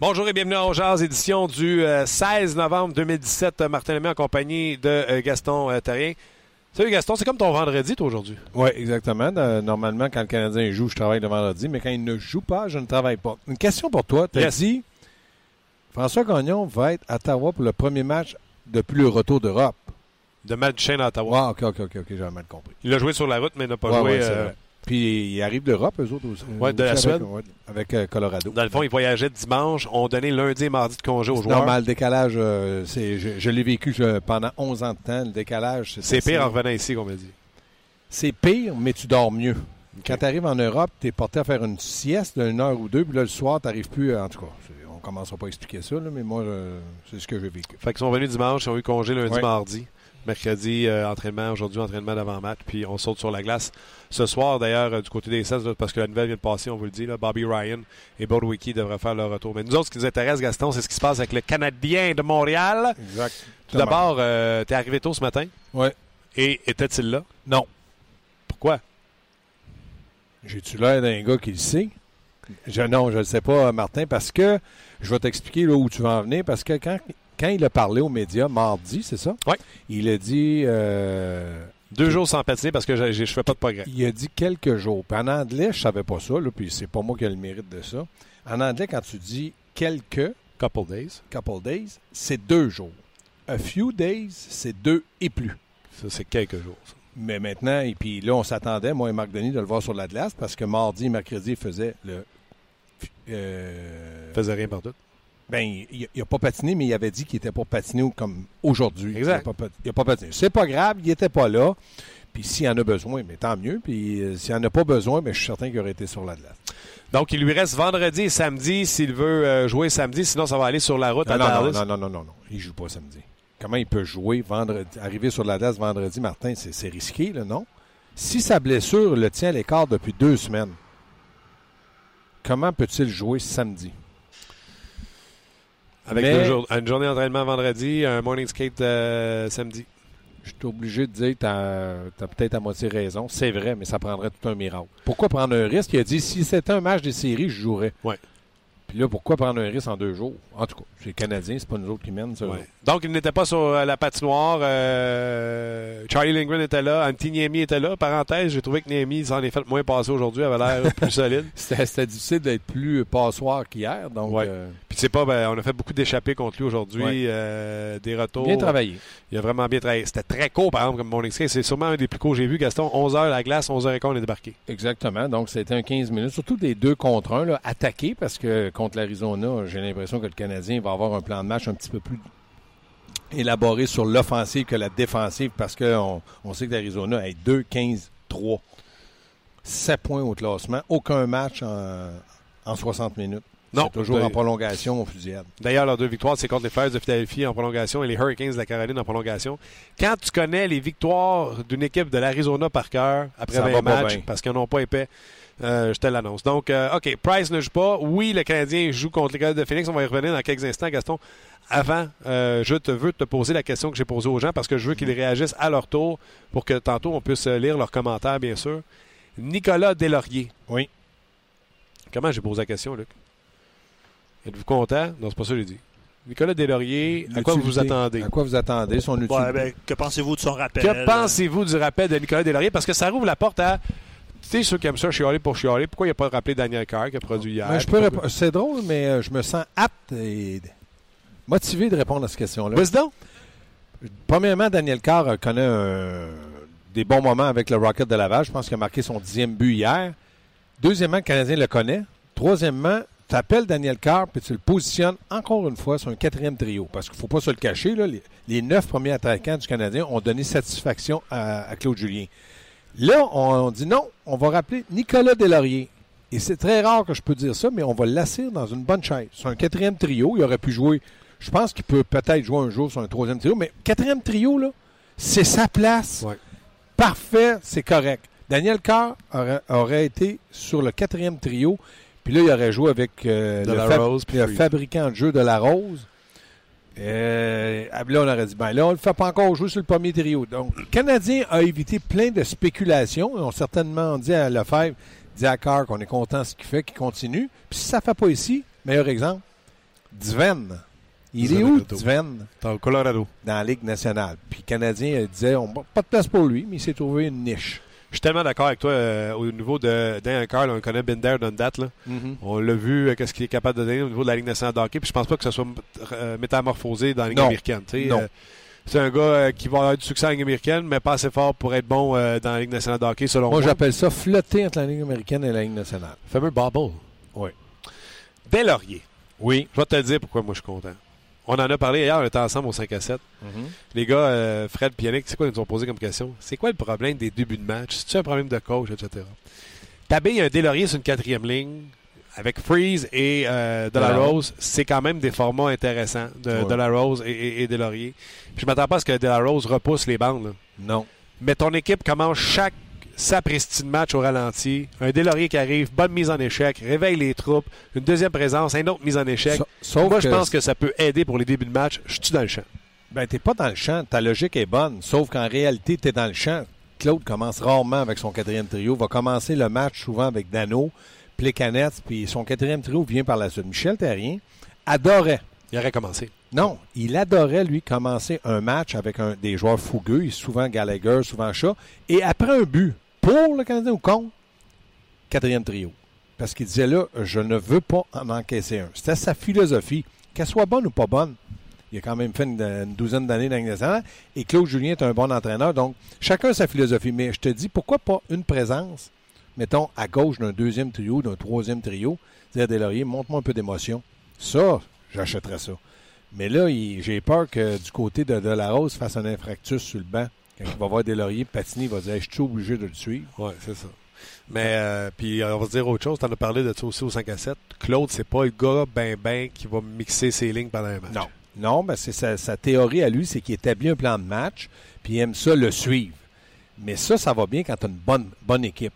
Bonjour et bienvenue à Jazz, édition du euh, 16 novembre 2017. Martin Lemay en compagnie de euh, Gaston euh, Terrien. Salut Gaston, c'est comme ton vendredi toi aujourd'hui. Oui, exactement. Euh, normalement, quand le Canadien joue, je travaille le vendredi, mais quand il ne joue pas, je ne travaille pas. Une question pour toi. Tu as Yes. dit François Gagnon va être à Ottawa pour le premier match depuis le retour d'Europe. De match du chien à Ottawa. Wow, ok, ok, ok, ok, j'avais mal compris. Il a joué sur la route, mais il n'a pas Ouais, joué. ouais, euh. Puis il arrive d'Europe, eux autres aussi. Ouais, de la Aussi Suède. Avec, ouais, avec, euh, Colorado. dans le fond, il voyageait dimanche. On donnait lundi et mardi de congé aux joueurs. normal, le décalage, euh, c'est, je, je l'ai vécu je- pendant 11 ans de temps. Le décalage, c'est C'est pire en revenant ici, qu'on m'a dit. C'est pire, mais tu dors mieux. Quand tu arrives en Europe, tu es porté à faire une sieste d'une heure ou deux, puis là, le soir, tu n'arrives plus. En tout cas, on commencera pas à expliquer ça, là, mais moi, euh, c'est ce que j'ai vécu. Fait qu'ils sont venus dimanche, ils ont eu congé lundi, Ouais. mardi. Mercredi, euh, entraînement. Aujourd'hui, entraînement d'avant-match. Puis on saute sur la glace. Ce soir, d'ailleurs, euh, du côté des Sens, parce que la nouvelle vient de passer, on vous le dit, là, Bobby Ryan et Wiki devraient faire leur retour. Mais nous autres, ce qui nous intéresse, Gaston, c'est ce qui se passe avec le Canadien de Montréal. Exact. Tout d'abord, euh, t'es arrivé tôt ce matin? Ouais. Et était-il là? Non. Pourquoi? J'ai-tu l'air d'un gars qui le sait? Je, non, je ne le sais pas, Martin, parce que je vais t'expliquer là où tu vas en venir, parce que quand, quand il a parlé aux médias mardi, c'est ça? Ouais. Il a dit. euh, Deux jours sans patiner parce que je fais pas de progrès. Il a dit quelques jours. Puis en anglais, je savais pas ça, là, puis c'est pas moi qui ai le mérite de ça. En anglais, quand tu dis quelques, Couple days. couple days, c'est deux jours. A few days, c'est deux et plus. Ça, c'est quelques jours. ça. Mais maintenant, et puis là, on s'attendait, moi et Marc Denis, de le voir sur la glace parce que mardi et mercredi, il faisait le. euh, Faisait rien partout. Ben, il n'a pas patiné, mais il avait dit qu'il n'était pas patiné comme aujourd'hui. Exact. Il n'a pas, patiné. C'est pas grave, il n'était pas là. Puis s'il en a besoin, mais tant mieux. Puis euh, s'il n'en a pas besoin, ben, je suis certain qu'il aurait été sur la glace. Donc, il lui reste vendredi et samedi s'il veut euh, jouer samedi. Sinon, ça va aller sur la route Non, à non, non, Dallas. non, non, non, non, non. Il joue pas samedi. Comment il peut jouer vendredi, arriver sur la glace vendredi, Martin? C'est c'est risqué, là, non? Si sa blessure le tient à l'écart depuis deux semaines, comment peut-il jouer samedi? Avec Mais- une journée d'entraînement vendredi, un morning skate euh, samedi. Je suis obligé de dire que tu as, peut-être à moitié raison. C'est vrai, mais ça prendrait tout un miracle. Pourquoi prendre un risque? Il a dit si c'était un match des séries, je jouerais. Ouais. Puis là, pourquoi prendre un risque en deux jours? En tout cas, c'est les Canadiens, c'est pas nous autres qui mènent. Ça, Ouais. Donc, il n'était pas sur euh, la patinoire. euh, Charlie Lindgren était là. Antti Niemi était là. Parenthèse, j'ai trouvé que Niemi s'en est fait moins passer aujourd'hui. avait l'air plus solide. C'était difficile d'être plus passoire qu'hier. Donc, Ouais. euh, Puis, c'est pas, ben, on a fait beaucoup d'échappées contre lui aujourd'hui. Ouais. euh, des retours. bien travaillé. Il a vraiment bien travaillé. C'était très court, par exemple, comme morning skate. C'est sûrement un des plus courts que j'ai vu. Gaston, 11h la glace, 11h15, on est débarqué. Exactement. Donc, c'était un 15 minutes. Surtout des deux contre un, là, attaqués, parce que contre l'Arizona, j'ai l'impression que le Canadien va avoir un plan de match un petit peu plus élaboré sur l'offensive que la défensive, parce qu'on on sait que l'Arizona a 2, 15, 3. 7 points au classement. Aucun match en, en 60 minutes. Non. C'est toujours en prolongation, en fusillade. D'ailleurs, leurs deux victoires, c'est contre les Flyers de Philadelphie en prolongation et les Hurricanes de la Caroline en prolongation. Quand tu connais les victoires d'une équipe de l'Arizona par cœur après Ça 20 va pas matchs, parce qu'ils n'en ont pas épais, euh, je te l'annonce. Donc, euh, OK, Price ne joue pas. Oui, le Canadien joue contre les Coyotes de Phoenix. On va y revenir dans quelques instants, Gaston. Avant, euh, je te veux te poser la question que j'ai posée aux gens parce que je veux qu'ils réagissent à leur tour pour que tantôt on puisse lire leurs commentaires, bien sûr. Nicolas Deslauriers. Oui. Comment j'ai posé la question, Luc? Êtes-vous content? Non, c'est pas ça que j'ai dit. Nicolas Deslauriers, à quoi vous attendez? À quoi vous attendez? Son utilité? Ouais, ben, que pensez-vous de son rappel? Que pensez-vous du rappel de Nicolas Deslauriers? Parce que ça rouvre la porte à. Tu sais, ceux qui aiment ça, chialer pour chialer. Pourquoi il n'a pas rappelé Daniel Carr qui a produit hier? Ben, je peux répondre. C'est drôle, mais euh, je me sens apte et motivé de répondre à cette question-là. Donc. Premièrement, Daniel Carr euh, connaît un- des bons moments avec le Rocket de Laval. Je pense qu'il a marqué son dixième but hier. Deuxièmement, le Canadien le connaît. Troisièmement, tu appelles Daniel Carr et tu le positionnes encore une fois sur un quatrième trio. Parce qu'il ne faut pas se le cacher, là, les, neuf premiers attaquants du Canadien ont donné satisfaction à, Claude Julien. Là, on, dit non, on va rappeler Nicolas Delaurier. Et c'est très rare que je peux dire ça, mais on va l'assir dans une bonne chaise. C'est un quatrième trio. Il aurait pu jouer. Je pense qu'il peut peut-être jouer un jour sur un troisième trio, mais quatrième trio, là, c'est sa place. Parfait, c'est correct. Daniel Carr aurait, été sur le quatrième trio, puis là, il aurait joué avec euh, le, fabricant de jeu de la Rose. Euh, là, on aurait dit, ben là, on ne le fait pas encore jouer sur le premier trio. Donc, le Canadien a évité plein de spéculations. Ils ont certainement dit à Lefebvre, dit à Carr qu'on est content de ce qu'il fait, qu'il continue. Puis si ça ne fait pas ici, meilleur exemple, Dven. Il est où, Dven? Dans le Colorado. Dans la Ligue nationale. Puis le Canadien disait, on, pas de place pour lui, mais il s'est trouvé une niche. Je suis tellement d'accord avec toi euh, au niveau de Dan Carl. On connaît Binder dans date. Là. Mm-hmm. On l'a vu, euh, qu'est-ce qu'il est capable de donner au niveau de la Ligue nationale de hockey. Puis je pense pas que ça soit euh, métamorphosé dans la Ligue américaine. c'est un gars qui va avoir du succès en Ligue américaine, mais pas assez fort pour être bon dans la Ligue nationale de hockey, selon moi. Moi, j'appelle ça flotter entre la Ligue américaine et la Ligue nationale. Le fameux bubble. Oui. Laurier. Oui. Je vais te dire pourquoi moi je suis content. On en a parlé hier, on était ensemble au 5 à 7. Mm-hmm. Les gars, euh, Fred et Yannick, c'est quoi ils nous ont posé comme question? C'est quoi le problème des débuts de match? C'est-tu un problème de coach, etc.? Taber un Delaurier sur une quatrième ligne avec Freeze et euh, De La Rose, c'est quand même des formats intéressants de, de La Rose et, et, Puis je m'attends pas à ce que De La Rose repousse les bandes. Non. Mais ton équipe commence chaque sapristi de match au ralenti, un Delaurier qui arrive, bonne mise en échec, réveille les troupes, une deuxième présence, une autre mise en échec. Moi, je pense que ça peut aider pour les débuts de match. Je suis dans le champ? Ben, t'es pas dans le champ. Ta logique est bonne, sauf qu'en réalité, tu es dans le champ. Claude commence rarement avec son quatrième trio, va commencer le match souvent avec Dano, Plekanec, puis son quatrième trio vient par la suite. Michel Terrien adorait. Il aurait commencé. Non, il adorait, lui, commencer un match avec un, des joueurs fougueux, souvent Gallagher, souvent Chat, et après un but, pour le Canadien ou contre, quatrième trio? Parce qu'il disait là, je ne veux pas en encaisser un. C'était sa philosophie. Qu'elle soit bonne ou pas bonne, il a quand même fait une, douzaine d'années dans Et Claude Julien est un bon entraîneur. Donc, chacun sa philosophie. Mais je te dis, pourquoi pas une présence, mettons, à gauche d'un deuxième trio, d'un troisième trio, dire Delaurier, montre-moi un peu d'émotion. Ça, j'achèterais ça. Mais là, j'ai peur que du côté de, de la Rose fasse un infractus sur le banc. Quand il va voir Delaurier patiner, il va dire Je suis obligé de le suivre. Oui, c'est ça. Mais, euh, puis, on va se dire autre chose. Tu en as parlé de ça aussi au 5 à 7. Claude, c'est pas le gars ben ben qui va mixer ses lignes pendant un match. Non. Non, ben c'est sa, théorie à lui, c'est qu'il établit un plan de match, puis il aime ça le suivre. Mais ça, ça va bien quand tu as une bonne, bonne équipe.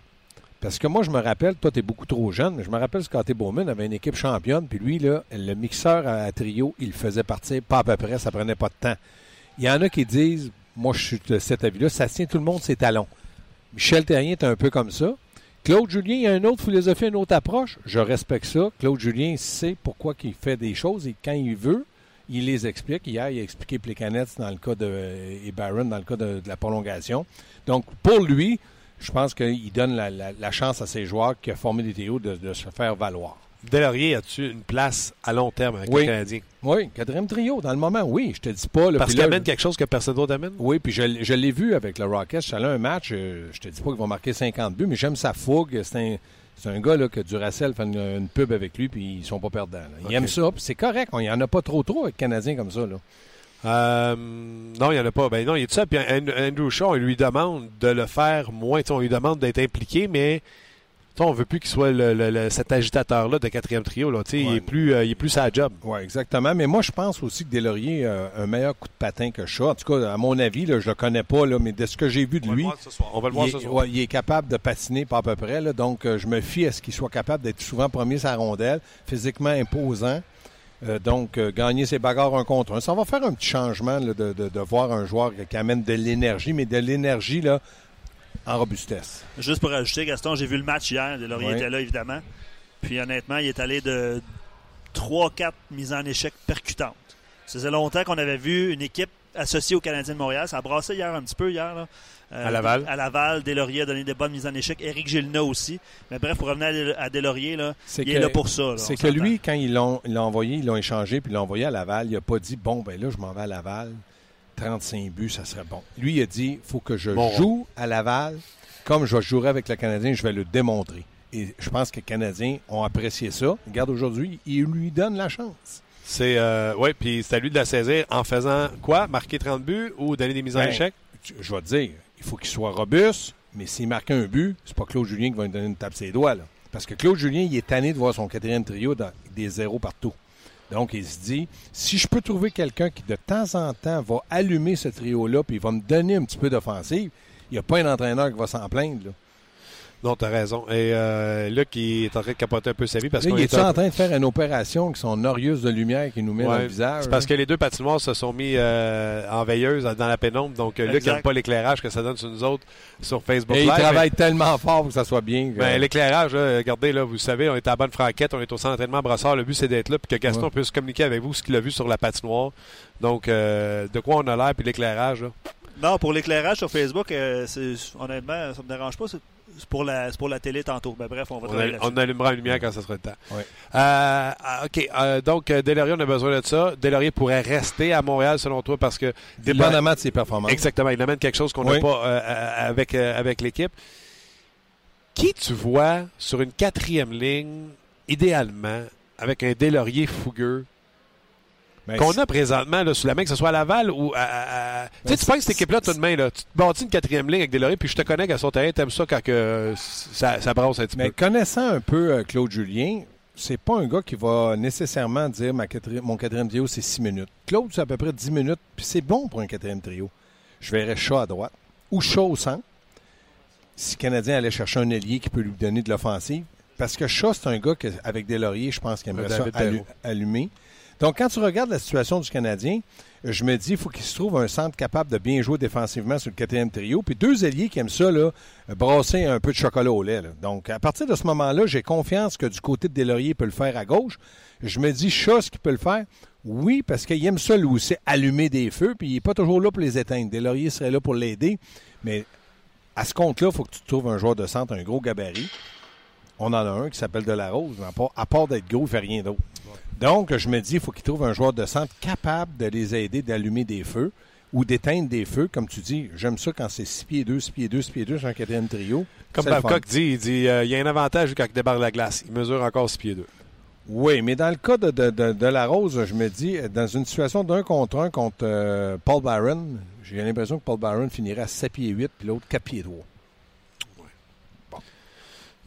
Parce que moi, je me rappelle, toi, tu es beaucoup trop jeune, mais je me rappelle Scotty Bowman avait une équipe championne, puis lui, là, le mixeur à, trio, il faisait partir pas à peu près, ça prenait pas de temps. Il y en a qui disent, moi, je suis de cet avis-là. Ça tient tout le monde ses talons. Michel Terrien est un peu comme ça. Claude Julien, il a une autre philosophie, une autre approche. Je respecte ça. Claude Julien sait pourquoi il fait des choses et quand il veut, il les explique. Hier, il a expliqué Plekanec dans le cas de et Barron dans le cas de, la prolongation. Donc, pour lui, je pense qu'il donne la, chance à ses joueurs qui ont formé des théos de se faire valoir. Delaurier, as-tu une place à long terme avec oui. le Canadien? Oui, quatrième trio, dans le moment, oui. Je te dis pas. Parce qu'il amène quelque chose que personne d'autre amène? Oui, puis je, l'ai vu avec le Rockets. Je un match, euh, je te dis pas qu'il va marquer 50 buts, mais j'aime sa fougue. C'est un, c'est un gars là, que Duracell fait une, pub avec lui, puis ils sont pas perdants. Il aime ça, puis c'est correct. Il n'y en a pas trop trop avec Canadiens comme ça. Là. Euh, non, il n'y en a pas. Ben non, il y a tout ça. Puis Andrew Shaw, on lui demande de le faire moins. On lui demande d'être impliqué, mais on veut plus qu'il soit cet agitateur-là de quatrième trio. Là. Il, est plus, euh, il est plus sa job. Oui, exactement. Mais moi, je pense aussi que Delaurier a un meilleur coup de patin que Shaw. En tout cas, à mon avis, là, je le connais pas, là, mais de ce que j'ai vu de lui, on va le voir il, ce soir. il est capable de patiner pas à peu près. Là, donc, euh, je me fie à ce qu'il soit capable d'être souvent premier sa rondelle, physiquement imposant. Euh, donc, gagner ses bagarres un contre un. Ça va faire un petit changement de, de, de, voir un joueur qui amène de l'énergie, mais de l'énergie là, en robustesse. Juste pour ajouter, Gaston, j'ai vu le match hier. Laurier était là, évidemment. Puis honnêtement, il est allé de 3-4 mises en échec percutantes. Ça faisait longtemps qu'on avait vu une équipe associée au Canadien de Montréal. Ça a brassé hier un petit peu, hier. Là. Euh, à Laval. À Laval, Delaurier a donné des bonnes mises en échec. Éric Gilna aussi. Mais bref, pour revenir à Delaurier, là, il est là pour ça. C'est que lui, quand ils l'ont envoyé, ils l'ont échangé, puis l'ont envoyé à Laval, il n'a pas dit, bon, ben là, je m'en vais à Laval. 35 buts, ça serait bon. Lui, il a dit, il faut que je joue à Laval comme je jouerai avec le Canadien, je vais le démontrer. Et je pense que les Canadiens ont apprécié ça. Regarde, aujourd'hui, ils lui donnent la chance. C'est euh, oui, puis c'est à lui de la saisir en faisant quoi? Marquer 30 buts ou donner des mises en Ben, échec? tu- Je vais te dire, il faut qu'il soit robuste, mais s'il marque un but, c'est pas Claude Julien qui va lui donner une tape ses doigts. Là. Parce que Claude Julien, il est tanné de voir son quatrième trio dans des zéros partout. Donc, il se dit, si je peux trouver quelqu'un qui, de temps en temps, va allumer ce trio-là, puis va me donner un petit peu d'offensive, il n'y a pas un entraîneur qui va s'en plaindre. Non, t'as raison. Et euh, Luc, il est en train de capoter un peu sa vie parce Là, qu'on il est est en train de faire une opération qui sont norieuses de lumière qui nous met dans Ouais, le visage. C'est parce là. que les deux patinoires se sont mis euh, en veilleuse dans la pénombre. Donc, euh, Luc Exact. n'aime pas l'éclairage que ça donne sur nous autres sur Facebook Et il travaille tellement fort pour que ça soit bien. que- Ben, l'éclairage, regardez, là, vous savez, on est à la bonne franquette, on est au centre d'entraînement à Brossard. Le but, c'est d'être là, puis que Gaston Ouais. puisse communiquer avec vous ce qu'il a vu sur la patinoire. Donc, euh, de quoi on a l'air, puis l'éclairage, là? Non, pour l'éclairage sur Facebook, euh, c'est- honnêtement, ça me dérange pas. C'est pour, la- c'est pour la télé tantôt. Ben, bref, on va On, a- allumera la lumière quand ça sera le temps. Euh, ah, OK. euh, donc, euh, Delaurier, on a besoin de ça. Delaurier pourrait rester à Montréal, selon toi, parce que. Dépendamment de ses performances. Exactement. Il amène quelque chose qu'on n'a Oui. pas euh, avec, euh, avec l'équipe. Qui tu vois sur une quatrième ligne, idéalement, avec un Delaurier fougueux, qu'on c'est- a présentement là, sous la main, que ce soit à Laval ou à. Tu sais, tu penses que cette équipe-là, tout de main, là, tu te bâtis une quatrième ligne avec Delaurier, puis je te connais qu'à son terrain, t'aimes ça quand que, euh, ça, ça brasse un petit Mais peu. connaissant un peu euh, Claude Julien, c'est pas un gars qui va nécessairement dire ma quatrième- mon quatrième trio, c'est 6 minutes. Claude, c'est à peu près 10 minutes, puis c'est bon pour un quatrième trio. Je verrais Chat à droite ou Chat au centre. Si le Canadien allait chercher un ailier qui peut lui donner de l'offensive. Parce que Chat, c'est un gars que, avec des lauriers, je pense qu'il aimerait ça allu- allumer. Donc, quand tu regardes la situation du Canadien, je me dis, il faut qu'il se trouve un centre capable de bien jouer défensivement sur le quatrième trio. Puis deux ailiers qui aiment ça, là, brasser un peu de chocolat au lait. Donc, à partir de ce moment-là, j'ai confiance que du côté de Delaurier, il peut le faire à gauche. Je me dis, Chasse qui peut le faire? Oui, parce qu'il aime ça, lui aussi, allumer des feux, puis il n'est pas toujours là pour les éteindre. Delaurier serait là pour l'aider. Mais à ce compte-là, il faut que tu trouves un joueur de centre, un gros gabarit. On en a un qui s'appelle Delarose, mais à part, à part d'être gros, il ne fait rien d'autre. Donc, je me dis, il faut qu'il trouve un joueur de centre capable de les aider d'allumer des feux ou d'éteindre des feux. Comme tu dis, j'aime ça quand c'est 6 pieds 2, 6 pieds 2, 6 pieds 2 sur un quatrième trio. Comme. Babcock dit, il dit euh, il y a un avantage quand il débarque la glace. Il mesure encore 6 pieds 2. Oui, mais dans le cas de, de, de, de la Rose, je me dis, dans une situation d'un contre un contre euh, Paul Barron, j'ai l'impression que Paul Barron finirait à 7 pieds 8 puis l'autre 4 pieds 3.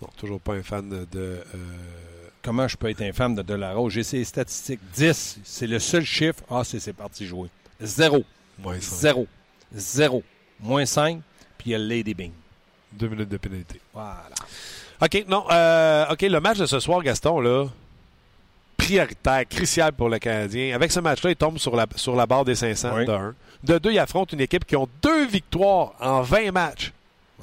Non, toujours pas un fan de. de, euh, Comment je peux être infâme de Delarose? J'ai ses statistiques. 10, c'est le seul chiffre. Ah, c'est c'est parti jouer. 0, moins cinq. 0, 0, moins 5, puis il y a le Lady Bing. Deux minutes de pénalité. Voilà. OK, non. euh, OK, le match de ce soir, Gaston, là, prioritaire, crucial pour le Canadien. Avec ce match-là, il tombe sur la, sur la barre des 500 Oui. de 1. De deux, il affronte une équipe qui ont deux victoires en 20 matchs.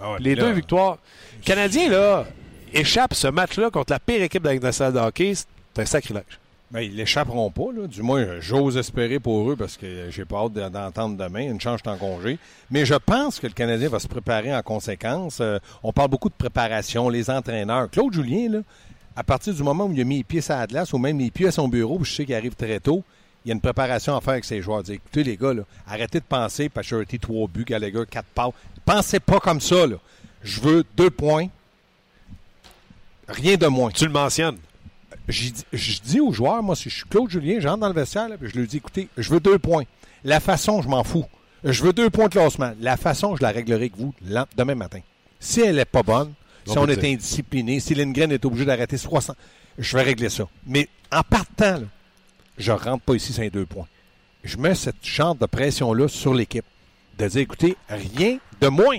Ah ouais, Les là, deux victoires. Le Canadien, là, échappe ce match-là contre la pire équipe de la Ligue hockey. C'est un sacrilège. Ben, ils l'échapperont pas, là. Du moins, j'ose espérer pour eux parce que j'ai pas hâte de- d'entendre demain. Une suis en congé. Mais je pense que le Canadien va se préparer en conséquence. Euh, on parle beaucoup de préparation, les entraîneurs. Claude Julien, là, à partir du moment où il a mis les pieds sur la glace ou même les pieds à son bureau, je sais qu'il arrive très tôt, il y a une préparation à faire avec ses joueurs. Écoutez, les gars, arrêtez de penser, Pacioretty, trois buts, Gallagher, quatre passes. Pensez pas comme ça. Je veux deux points. Rien de moins Tu le mentionnes. je dis aux joueurs, moi, si je suis Claude Julien, j'entre dans le vestiaire, là, puis je lui dis, écoutez, je veux deux points. La façon, je m'en fous. Je veux deux points de classement. La façon, je la réglerai avec vous demain matin. Si elle n'est pas bonne, si On est indiscipliné, si Lindgren est obligé d'arrêter 60, je vais régler ça. Mais en partant, là, je rentre pas ici sans les deux points. Je mets cette genre de pression-là sur l'équipe. De dire, écoutez, rien de moins.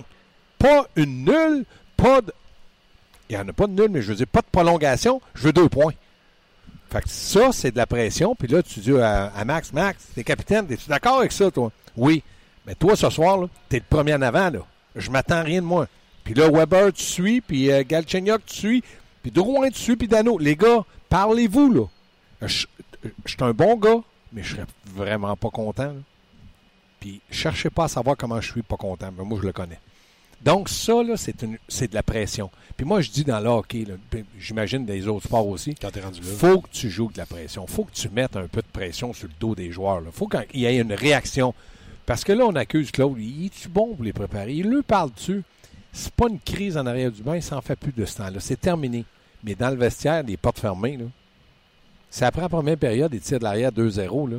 Pas une nulle, pas de... Il n'y en a pas de nulle, mais je veux dire, pas de prolongation, je veux deux points. Fait que ça, c'est de la pression. Puis là, tu dis à, Max, Max, t'es capitaine, es-tu d'accord avec ça, toi? Oui. Mais toi, ce soir, t'es le premier en avant, là. Je m'attends rien de moi. Puis là, Weber, tu suis, puis euh, Galchenyuk, tu suis, puis Drouin, tu suis, puis Dano. Les gars, parlez-vous, là. Je je suis un bon gars, mais je serais vraiment pas content, là. Puis cherchez pas à savoir comment je suis pas content, mais moi, je le connais. Donc, ça, là, c'est, une, c'est de la pression. Puis moi, je dis dans le hockey, puis j'imagine des autres sports aussi, Quand t'es rendu là. faut que tu joues de la pression. faut que tu mettes un peu de pression sur le dos des joueurs. Il faut qu'il y ait une réaction. Parce que là, on accuse Claude. Il est-tu bon pour les préparer? Il lui parle dessus. C'est pas une crise en arrière du bain. Il s'en fait plus de ce temps-là. C'est terminé. Mais dans le vestiaire, les portes fermées, là, c'est après la première période, des tirs de l'arrière 2-0, là.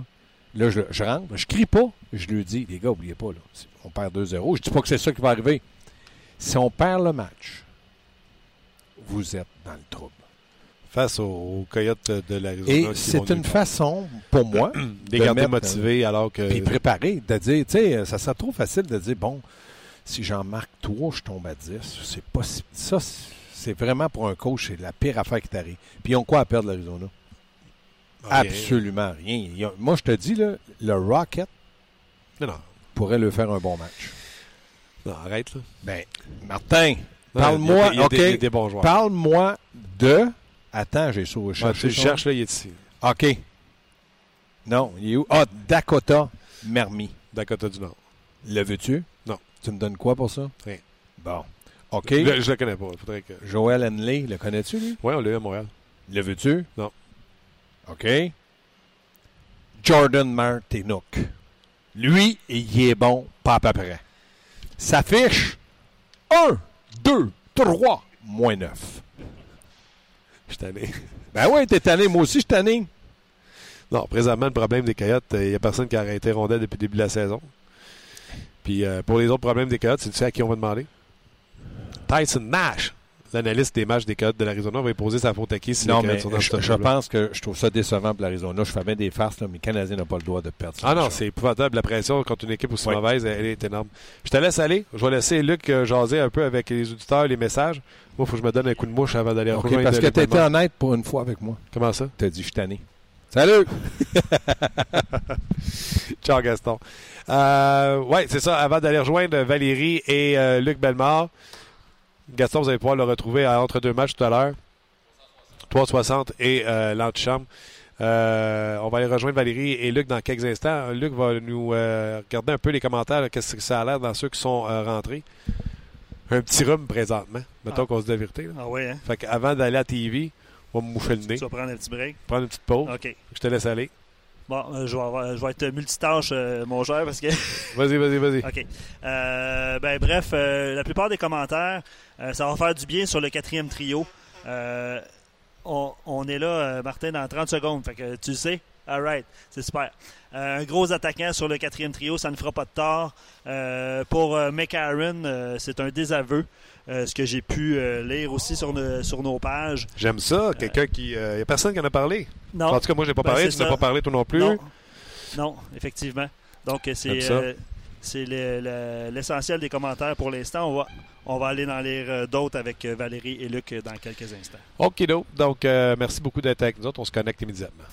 Là, je, je, rentre, je crie pas, je lui dis, les gars, n'oubliez pas, là, on perd 2-0. Je dis pas que c'est ça qui va arriver. Si on perd le match, vous êtes dans le trouble. Face aux, aux Coyotes de l'Arizona. Et c'est une façon, pour moi, de garder motivés alors que. Puis préparer, de dire, tu sais, ça serait trop facile de dire, bon, si j'en marque 3, je tombe à 10. C'est pas Ça, c'est vraiment pour un coach, c'est la pire affaire qui t'arrive. Puis ils ont quoi à perdre l'Arizona? Absolument rien. moi, je te dis, là, le Rocket non, non. pourrait le faire un bon match. Non, arrête, là. Ben, Martin, parle-moi, OK, parle-moi de... Attends, j'ai sauvé. Ouais, tu le cherches, là, il est ici. OK. Non, il est où? Ah, Dakota Mermi. Dakota du Nord. Le veux-tu? Non. Tu me donnes quoi pour ça? Rien. Bon. OK. Je, je le connais pas. Faudrait que... Joel Henley, le connais-tu, lui? Oui, on l'a eu à Montréal. Le veux-tu? Non. OK? Jordan Martinook. Lui, il est bon, pas à peu près. Ça fiche 1, 2, 3, moins 9. Je suis tanné. Ben oui, t'es tanné. Moi aussi, je suis tanné. Non, présentement, le problème des Coyotes, il n'y a personne qui a arrêté rondelle depuis le début de la saison. Puis euh, pour les autres problèmes des Coyotes, c'est tu sais à qui on va demander? Tyson Nash l'analyste des matchs des Coyotes de l'Arizona va poser sa faute à qui si non, les mais sont dans je, je pense que je trouve ça décevant pour l'Arizona. Je fais bien des farces, là, mais les Canadiens n'ont pas le droit de perdre. Ah non, c'est épouvantable. La pression contre une équipe aussi oui. mauvaise, elle, elle, est énorme. Je te laisse aller. Je vais laisser Luc euh, jaser un peu avec les auditeurs, les messages. Moi, il faut que je me donne un coup de mouche avant d'aller okay, Parce que tu étais honnête pour une fois avec moi. Comment ça? Tu as dit, je suis tanné. Salut! Ciao, Gaston. Euh, oui, c'est ça. Avant d'aller rejoindre Valérie et euh, Luc Bellemare, Gaston, vous allez pouvoir le retrouver à entre deux matchs tout à l'heure. 360 et euh, l'antichambre. Euh, on va aller rejoindre Valérie et Luc dans quelques instants. Luc va nous euh, regarder un peu les commentaires, qu'est-ce que ça a l'air dans ceux qui sont rentrés. Un petit rhume présentement, mettons ah. qu'on se dit la vérité. Là. Ah oui, hein? Fait qu'avant d'aller à la TV, on va me moucher le nez. Tu vas prendre un petit break? Prendre une petite pause. OK. Je te laisse aller. Bon, euh, je, vais avoir, je, vais être multitâche, euh, mon cher, parce que. vas-y, vas-y, vas-y. OK. Euh, ben, bref, la plupart des commentaires, ça va faire du bien sur le quatrième trio. On, on, est là, Martin, dans 30 secondes. Fait que tu le sais. All right. C'est super. un gros attaquant sur le quatrième trio, ça ne fera pas de tort. pour McAaron, c'est un désaveu. Euh, ce que j'ai pu euh, lire aussi sur, ne, sur nos pages. J'aime ça. Quelqu'un qui. Il euh, n'y a personne qui en a parlé. Non. En tout cas, moi, je n'ai pas ben, parlé. Tu n'as pas parlé, toi non plus. Non, non effectivement. Donc, c'est c'est l'essentiel des commentaires pour l'instant. On va, on va aller dans lire d'autres avec Valérie et Luc dans quelques instants. OK, donc merci beaucoup d'être avec nous autres. On se connecte immédiatement.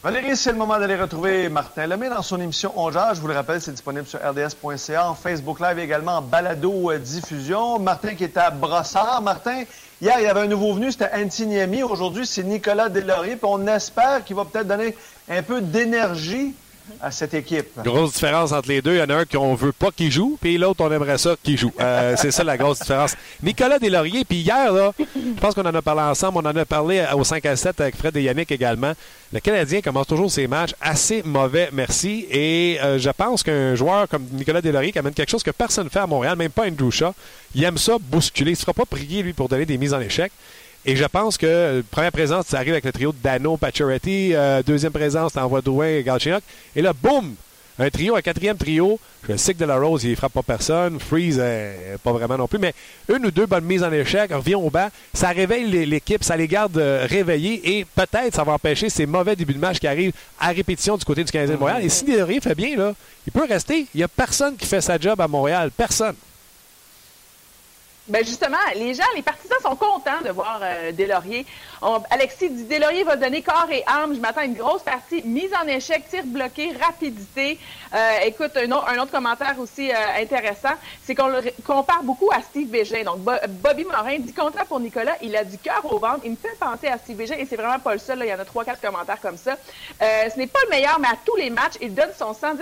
Valérie, c'est le moment d'aller retrouver Martin Lemay dans son émission On Je vous le rappelle, c'est disponible sur rds.ca, en Facebook Live et également en balado-diffusion. Martin qui est à Brossard. Martin, hier, il y avait un nouveau venu, c'était Antiniemi. Aujourd'hui, c'est Nicolas Deslauriers. Puis on espère qu'il va peut-être donner un peu d'énergie à cette équipe. Grosse différence entre les deux. Il y en a un qu'on veut pas qu'il joue, puis l'autre, on aimerait ça qu'il joue. Euh, c'est ça la grosse différence. Nicolas Deslauriers, puis hier, là, je pense qu'on en a parlé ensemble. On en a parlé au 5 à 7 avec Fred et Yannick également. Le Canadien commence toujours ses matchs assez mauvais, merci. Et euh, je pense qu'un joueur comme Nicolas Deslauriers qui amène quelque chose que personne ne fait à Montréal, même pas Andrew Shaw, il aime ça bousculer. Il ne sera pas prié, lui, pour donner des mises en échec. Et je pense que euh, première présence, ça arrive avec le trio de Dano, Pacioretty. Euh, deuxième présence, t'envoies Drouin et Galchenyuk. Et là, boum! Un trio, un quatrième trio. Je sais que De La Rose, il frappe pas personne. Freeze, pas vraiment non plus. Mais une ou deux bonnes mises en échec, revient au bas. Ça réveille l'équipe, ça les garde euh, réveillés. Et peut-être ça va empêcher ces mauvais débuts de match qui arrivent à répétition du côté du Canadien de Montréal. Et si Delorier fait bien, là, il peut rester. Il n'y a personne qui fait sa job à Montréal. Personne. Ben justement, les gens, les partisans sont contents de voir euh, Delaurier. Alexis dit Delaurier va donner corps et âme. Je m'attends à une grosse partie. Mise en échec, tir bloqué, rapidité. Euh, écoute, un, autre, commentaire aussi euh, intéressant, c'est qu'on le compare beaucoup à Steve Bégin. Donc, Bo Bobby Morin dit contrat pour Nicolas. Il a du cœur au ventre. Il me fait penser à Steve Bégin et c'est vraiment pas le seul. Il y en a trois, quatre commentaires comme ça. Euh, ce n'est pas le meilleur, mais à tous les matchs, il donne son 110%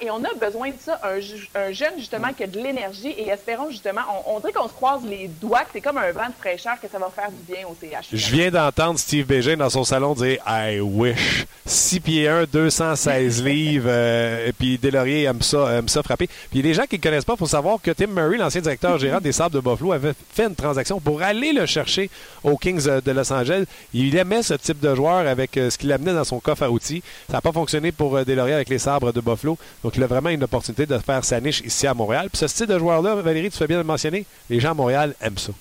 et on a besoin de ça. Un, un jeune, justement, qui a de l'énergie et espérons, justement, on, on dirait qu'on se croise les doigts, que c'est comme un vent de fraîcheur que ça va faire du bien au CH. Je viens d'entendre Steve Bégin dans son salon dire I wish. 6 pieds 1, 216 livres, euh, et puis Delaurier aime ça, aime ça frapper. Puis les gens qui ne connaissent pas, il faut savoir que Tim Murray, l'ancien directeur gérant des Sables de Buffalo, avait fait une transaction pour aller le chercher aux Kings de Los Angeles. Il aimait ce type de joueur avec ce qu'il amenait dans son coffre à outils. Ça n'a pas fonctionné pour Delaurier avec les Sabres de Buffalo. Donc il a vraiment une opportunité de faire sa niche ici à Montréal. Puis ce style de joueur-là, Valérie, tu fais bien de le mentionner, les gens Montréal aiment ça.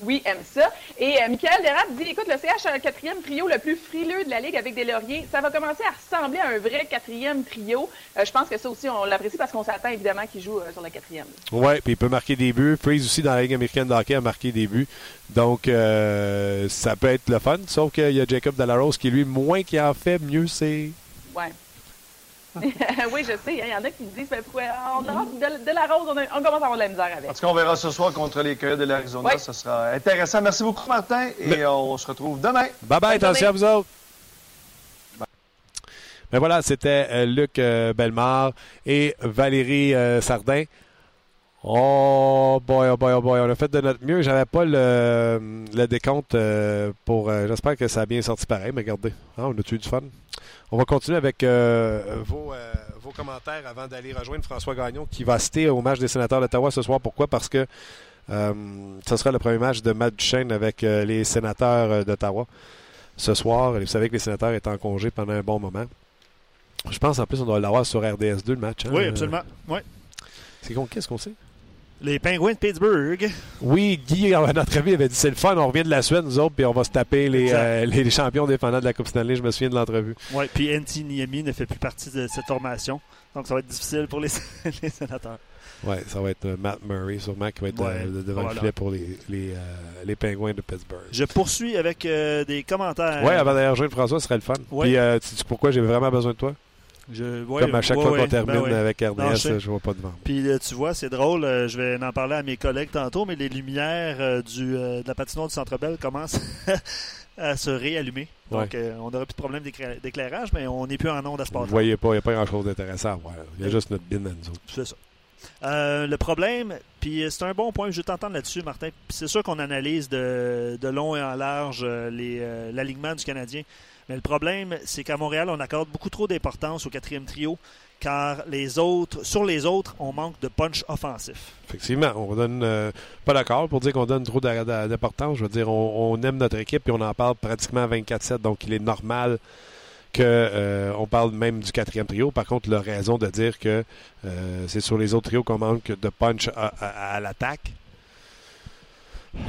Oui, aime ça. Et euh, Michael Derap dit écoute, le CH a un quatrième trio le plus frileux de la Ligue avec des lauriers. Ça va commencer à ressembler à un vrai quatrième trio. Euh, je pense que ça aussi, on l'apprécie parce qu'on s'attend évidemment qu'il joue euh, sur le quatrième. Oui, puis il peut marquer des buts. Freeze aussi dans la Ligue américaine de hockey a marqué des buts. Donc, euh, ça peut être le fun. Sauf qu'il y a Jacob Delarose qui, lui, moins qui en fait, mieux c'est. Ouais. oui, je sais. Il y en a qui me disent mais pourquoi? On de, de, la rose, on, a, on, commence à avoir de la misère avec. En tout cas, on verra ce soir contre les Coyotes de l'Arizona. Oui. Ça sera intéressant. Merci beaucoup, Martin. Et Mais... on se retrouve demain. Bye bye. Attention à vous autres. Mais voilà, c'était euh, Luc euh, Bellemare et Valérie euh, Sardin. Oh boy, oh boy, oh boy, on a fait de notre mieux. J'avais pas le, le décompte pour. J'espère que ça a bien sorti pareil, mais regardez, ah, on a eu du fun? On va continuer avec euh, vos, vos, commentaires avant d'aller rejoindre François Gagnon qui va citer au match des sénateurs d'Ottawa ce soir. Pourquoi? Parce que ce sera le premier match de Matt Duchesne avec les sénateurs d'Ottawa ce soir. Et vous savez que les sénateurs étaient en congé pendant un bon moment. Je pense en plus on doit l'avoir sur RDS2 le match. Hein? Oui, absolument. Oui. C'est contre qu'est-ce qu'on sait? Les Pingouins de Pittsburgh. Oui, Guy, à notre avis, avait dit c'est le fun, on revient de la Suède, nous autres, puis on va se taper les, euh, les champions défendants de la Coupe Stanley. Je me souviens de l'entrevue. Oui, puis NT Niemi ne fait plus partie de cette formation. Donc ça va être difficile pour les, les sénateurs. Oui, ça va être euh, Matt Murray, sûrement, qui va être ouais, euh, devant voilà. le filet pour les, les, les, Pingouins de Pittsburgh. Je poursuis avec des commentaires. Oui, avant d'aller rejoindre François, ce serait le fun. Ouais. Puis, tu sais pourquoi j'ai vraiment besoin de toi? Je, ouais, Comme à chaque ouais, fois ouais, qu'on termine ben avec RDS, non, je, je vois pas devant. Puis tu vois, c'est drôle, euh, je vais en parler à mes collègues tantôt, mais les lumières euh, du, euh, de la patinoire du Centre Bell commencent à se réallumer. Donc on n'aura plus de problème d'éclairage, mais on n'est plus en onde à ce Vous voyez pas, il n'y a pas grand-chose d'intéressant à voir. Il y a juste notre bin à nous autres. C'est ça. Euh, le problème, puis c'est un bon point, je vais t'entendre là-dessus, Martin. c'est sûr qu'on analyse de, de, long et en large euh, l'alignement du Canadien. Mais le problème, c'est qu'à Montréal, on accorde beaucoup trop d'importance au quatrième trio, car les autres, sur les autres, on manque de punch offensif. Effectivement, on donne euh, pas d'accord pour dire qu'on donne trop d'importance. Je veux dire, on, aime notre équipe et on en parle pratiquement 24/7, donc il est normal qu'on euh, parle même du quatrième trio. Par contre, la raison de dire que euh, c'est sur les autres trios qu'on manque de punch à, à l'attaque. Je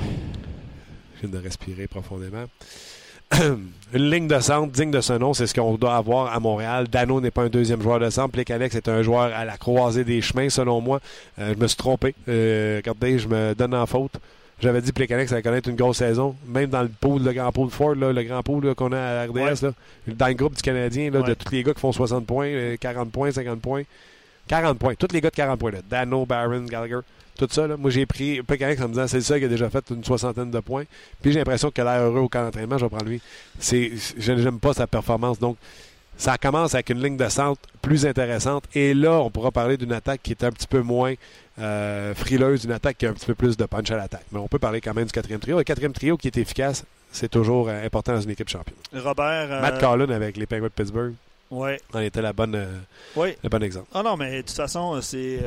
viens de respirer profondément. une ligne de centre digne de ce nom, c'est ce qu'on doit avoir à Montréal. Dano n'est pas un deuxième joueur de centre. Alex est un joueur à la croisée des chemins, selon moi. Euh, je me suis trompé. Euh, regardez, je me donne en faute. J'avais dit que Alex allait connaître une grosse saison. Même dans le pool, le grand pool Ford, là, le grand pool qu'on a à RDS, ouais. là, dans le groupe du Canadien, là, ouais. de tous les gars qui font 60 points, 40 points, 50 points. 40 points. Tous les gars de 40 points. Là. Dano, Barron, Gallagher tout ça. Là. Moi, j'ai pris Pécanic en me disant c'est ça qui a déjà fait une soixantaine de points. Puis j'ai l'impression qu'il a l'air heureux au camp d'entraînement. Je vais prendre lui. C'est, je n'aime pas sa performance. Donc, ça commence avec une ligne de centre plus intéressante. Et là, on pourra parler d'une attaque qui est un petit peu moins euh, frileuse, une attaque qui a un petit peu plus de punch à l'attaque. Mais on peut parler quand même du quatrième trio. Le quatrième trio qui est efficace, c'est toujours euh, important dans une équipe championne. Robert. Euh... Matt Carlin avec les Penguins de Pittsburgh. Ouais. En était la bonne, oui. le bon exemple. Ah non, mais de toute façon, c'est.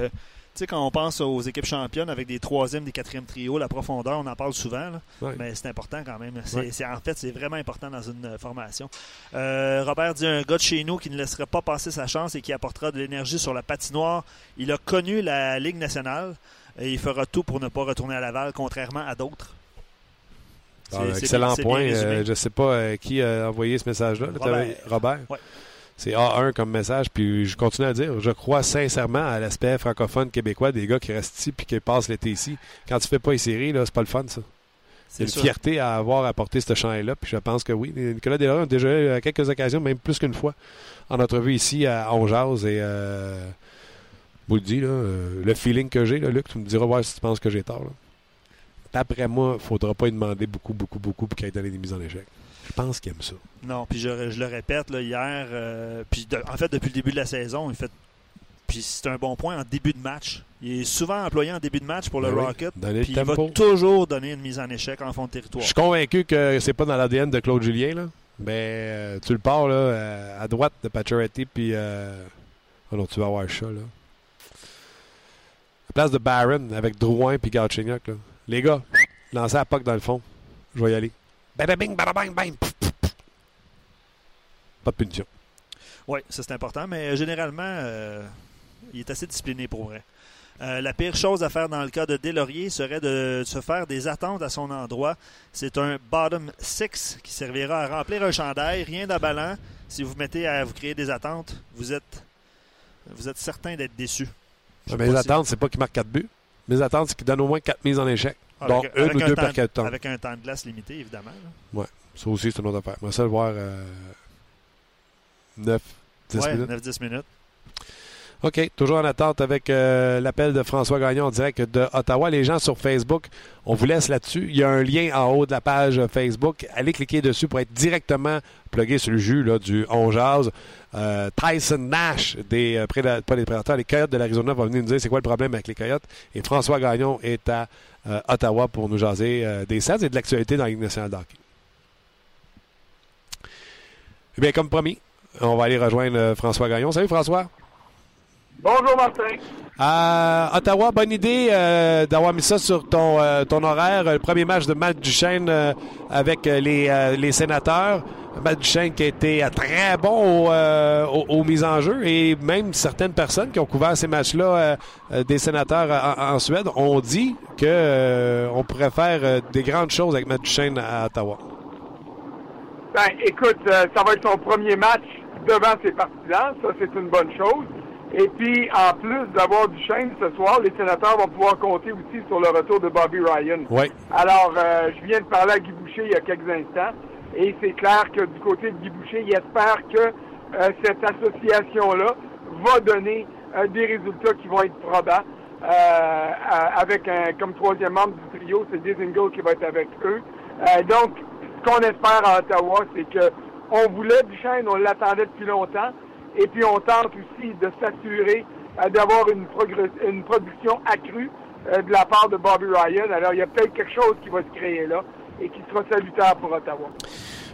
Tu sais, quand on pense aux équipes championnes avec des troisièmes, des quatrièmes trios, la profondeur, on en parle souvent, là, ouais. mais c'est important quand même. C'est, Ouais. c'est- en fait, c'est vraiment important dans une euh, formation. Euh, Robert dit un gars de chez nous qui ne laisserait pas passer sa chance et qui apportera de l'énergie sur la patinoire. Il a connu la Ligue nationale et il fera tout pour ne pas retourner à Laval, contrairement à d'autres. Ah, excellent point. Euh, je ne sais pas euh, qui a envoyé ce message-là. Là, Robert. Robert. Ouais. C'est A1 comme message, puis je continue à dire, je crois sincèrement à l'aspect francophone québécois des gars qui restent ici puis qui passent l'été ici. Quand tu fais pas les séries, là, c'est pas le fun, ça. C'est une sûr. fierté à avoir apporté ce champ-là, puis je pense que oui. Nicolas Delarue a déjà eu à quelques occasions, même plus qu'une fois, en entrevue ici à Onjaz, et euh, vous le dis, là, euh, le feeling que j'ai, Luc, tu me diras voir si tu penses que j'ai tort. là. D'après moi, il faudra pas lui demander beaucoup, beaucoup, beaucoup pour qu'il ait donné des mises en échec. Je pense qu'il aime ça. Non, puis je, je le répète, là, hier, euh, puis de- en fait, depuis le début de la saison, il fait Puis c'est un bon point en début de match. Il est souvent employé en début de match pour le Ben oui, Rocket. Puis il va toujours donner une mise en échec en fond de Je territoire. suis convaincu que c'est pas dans l'ADN de Claude Julien, là. Mais euh, tu le pars, là, euh, à droite de Pacioretty, puis... Euh... Oh non, tu vas avoir ça, là. À place de Barron, avec Drouin puis Galchenyuk, là. Les gars, lancez la POC dans le fond. Je vais y aller. Bing, bang, bang. Pas de punition. Oui, ça c'est important, mais généralement, euh, il est assez discipliné pour vrai. Euh, la pire chose à faire dans le cas de Delaurier serait de se faire des attentes à son endroit. C'est un bottom six qui servira à remplir un chandail, rien d'aballant. Si vous mettez à vous créer des attentes, vous êtes, vous êtes certain d'être déçu. Mes si- attentes, c'est pas qu'il marque 4 buts. Mes attentes, c'est qu'il donne au moins 4 mises en échec. Avec- Donc, une avec ou un deux temps- par quatre temps. Avec un temps de glace limité, évidemment. là. Ça aussi, c'est une autre affaire. Va ça le voir euh, 9, 10 Ouais, minutes. 9-10 minutes. OK. Toujours en attente avec euh, l'appel de François Gagnon en direct de Ottawa. Les gens sur Facebook, on vous laisse là-dessus. Il y a un lien en haut de la page Facebook. Allez cliquer dessus pour être directement plugué sur le jus du On Jazz. Euh, Tyson Nash, des, euh, pas des prédateurs, les Coyotes de l'Arizona, va venir nous dire c'est quoi le problème avec les Coyotes. Et François Gagnon est à euh, Ottawa pour nous jaser des Sens et de l'actualité dans la Ligue nationale de hockey. Eh bien, comme promis, on va aller rejoindre François Gagnon. Salut François. Bonjour Martin. À Ottawa, bonne idée euh, d'avoir mis ça sur ton, euh, ton horaire. Le premier match de Matt Duchesne euh, avec euh, les, euh, les sénateurs. Matt Duchesne qui a été euh, très bon au, euh, aux, mises en jeu et même certaines personnes qui ont couvert ces matchs-là euh, euh, des sénateurs en, en Suède ont dit que euh, on pourrait faire euh, des grandes choses avec Matt Duchesne à Ottawa. Ben, écoute, euh, ça va être son premier match devant ses partisans. Ça, c'est une bonne chose. Et puis, en plus d'avoir du chêne ce soir, les sénateurs vont pouvoir compter aussi sur le retour de Bobby Ryan. Oui. Alors, euh, je viens de parler à Guy Boucher il y a quelques instants. Et c'est clair que du côté de Guy Boucher, il espère que euh, cette association-là va donner euh, des résultats qui vont être probants. Euh, avec un, comme troisième membre du trio, c'est Dizingle qui va être avec eux. Euh, donc, ce qu'on espère à Ottawa, c'est que on voulait Duchesne, on l'attendait depuis longtemps. Et puis, on tente aussi de s'assurer euh, d'avoir une, production accrue euh, de la part de Bobby Ryan. Alors, il y a peut-être quelque chose qui va se créer là et qui sera salutaire pour Ottawa.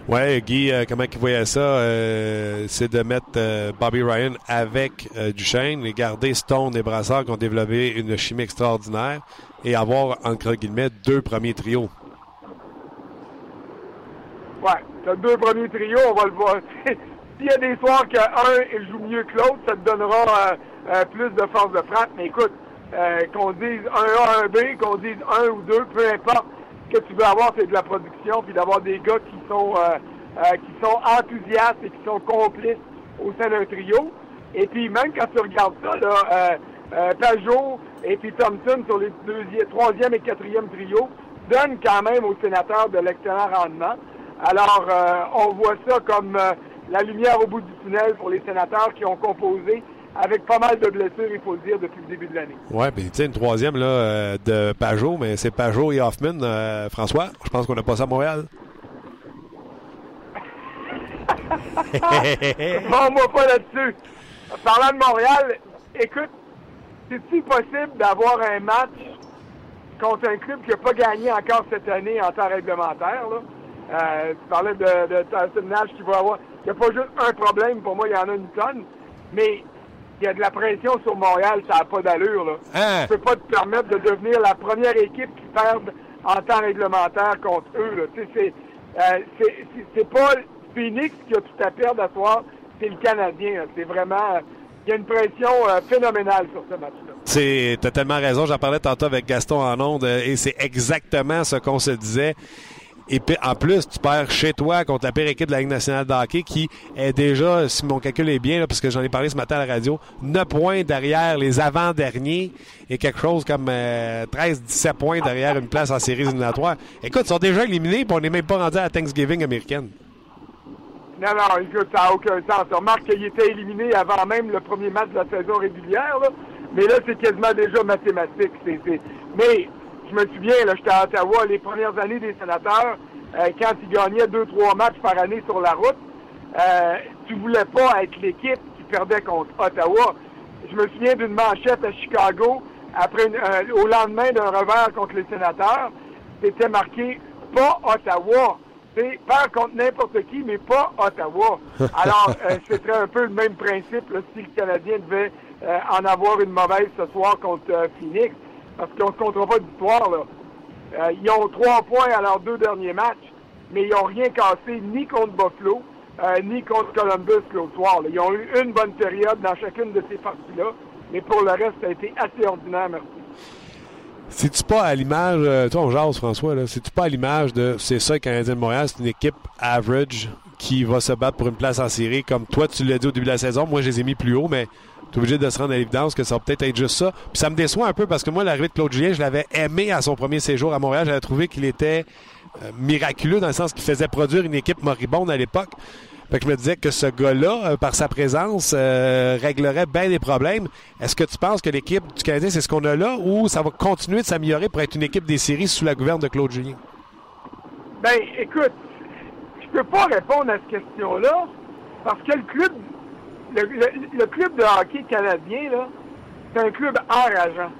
Ouais, Guy, euh, comment il voyait ça? euh, c'est de mettre euh, Bobby Ryan avec Duchesne et garder Stone et Brassard qui ont développé une chimie extraordinaire et avoir, entre guillemets, deux premiers trios. Ouais, t'as deux premiers trios, on va le voir. S'il y a des soirs qu'un joue mieux que l'autre, ça te donnera euh, euh, plus de force de frappe. Mais écoute, euh, qu'on dise un A, un B, qu'on dise un ou deux, peu importe. Ce que tu veux avoir, c'est de la production, puis d'avoir des gars qui sont qui sont enthousiastes et qui sont complices au sein d'un trio. Et puis même quand tu regardes ça, là, euh, Pajot et puis Thompson sur les deuxième, troisième et quatrième trio donnent quand même aux sénateurs de l'excellent rendement. Alors, euh, on voit ça comme euh, la lumière au bout du tunnel pour les sénateurs qui ont composé avec pas mal de blessures, il faut le dire, depuis le début de l'année. Ouais, puis tu sais, une troisième là, euh, de Pajot, mais c'est Pajot et Hoffman. Euh, François, je pense qu'on a pas ça à Montréal. Bon, moi pas là-dessus. Parlant de Montréal, écoute, c'est-il possible d'avoir un match contre un club qui n'a pas gagné encore cette année en temps réglementaire? Là? Euh, tu parlais de, de Tyson Nash qui va avoir. Il n'y a pas juste un problème, pour moi, il y en a une tonne. Mais il y a de la pression sur Montréal, ça n'a pas d'allure. Là. Hein? Tu peux pas te permettre de devenir la première équipe qui perd en temps réglementaire contre eux. Là. Tu sais, C'est euh, c'est- c'est- c'est pas Phoenix qui a tout à perdre à soir, c'est le Canadien. là. C'est vraiment... Il y a une pression euh, phénoménale sur ce match-là. C'est, t'as tellement raison. J'en parlais tantôt avec Gaston en ondes euh, et c'est exactement ce qu'on se disait. Et puis, en plus, tu perds chez toi contre la pire équipe de la Ligue nationale de hockey qui est déjà, si mon calcul est bien, là, parce que j'en ai parlé ce matin à la radio, 9 points derrière les avant-derniers et quelque chose comme 13-17 points derrière une place en séries éliminatoires. Écoute, ils sont déjà éliminés et on n'est même pas rendu à la Thanksgiving américaine. Non, non, écoute, ça n'a aucun sens. Remarque qu'il était éliminé avant même le premier match de la saison régulière. Mais là, c'est quasiment déjà mathématique. Mais je me souviens, là, j'étais à Ottawa les premières années des sénateurs, euh, quand ils gagnaient deux, trois matchs par année sur la route, euh, tu voulais pas être l'équipe qui perdait contre Ottawa. Je me souviens d'une manchette à Chicago après euh, au lendemain d'un revers contre les sénateurs. C'était marqué pas Ottawa. C'est perd contre n'importe qui, mais pas Ottawa. Alors, euh, c'était un peu le même principe là, si le Canadien devait en avoir une mauvaise ce soir contre Phoenix. Parce qu'on ne comptera pas d'histoire, là. ils ont trois points à leurs deux derniers matchs, mais ils n'ont rien cassé ni contre Buffalo, ni contre Columbus l'autre soir. Ils ont eu une bonne période dans chacune de ces parties-là, mais pour le reste, ça a été assez ordinaire, merci. C'est-tu pas à l'image, euh, toi on jase François, là, c'est-tu pas à l'image de c'est ça, le Canadien de Montréal, c'est une équipe average qui va se battre pour une place en série, comme toi tu l'as dit au début de la saison, moi je les ai mis plus haut, mais tu es obligé de se rendre à l'évidence que ça va peut-être être juste ça. Puis ça me déçoit un peu parce que moi, l'arrivée de Claude Julien, je l'avais aimé à son premier séjour à Montréal. J'avais trouvé qu'il était euh, miraculeux dans le sens qu'il faisait produire une équipe moribonde à l'époque. Fait que je me disais que ce gars-là, euh, par sa présence, euh, réglerait bien des problèmes. Est-ce que tu penses que l'équipe du Canadien, c'est ce qu'on a là ou ça va continuer de s'améliorer pour être une équipe des séries sous la gouverne de Claude Julien? Ben, écoute, je peux pas répondre à cette question-là parce que le club, le, club de hockey canadien, là, c'est un club enrageant.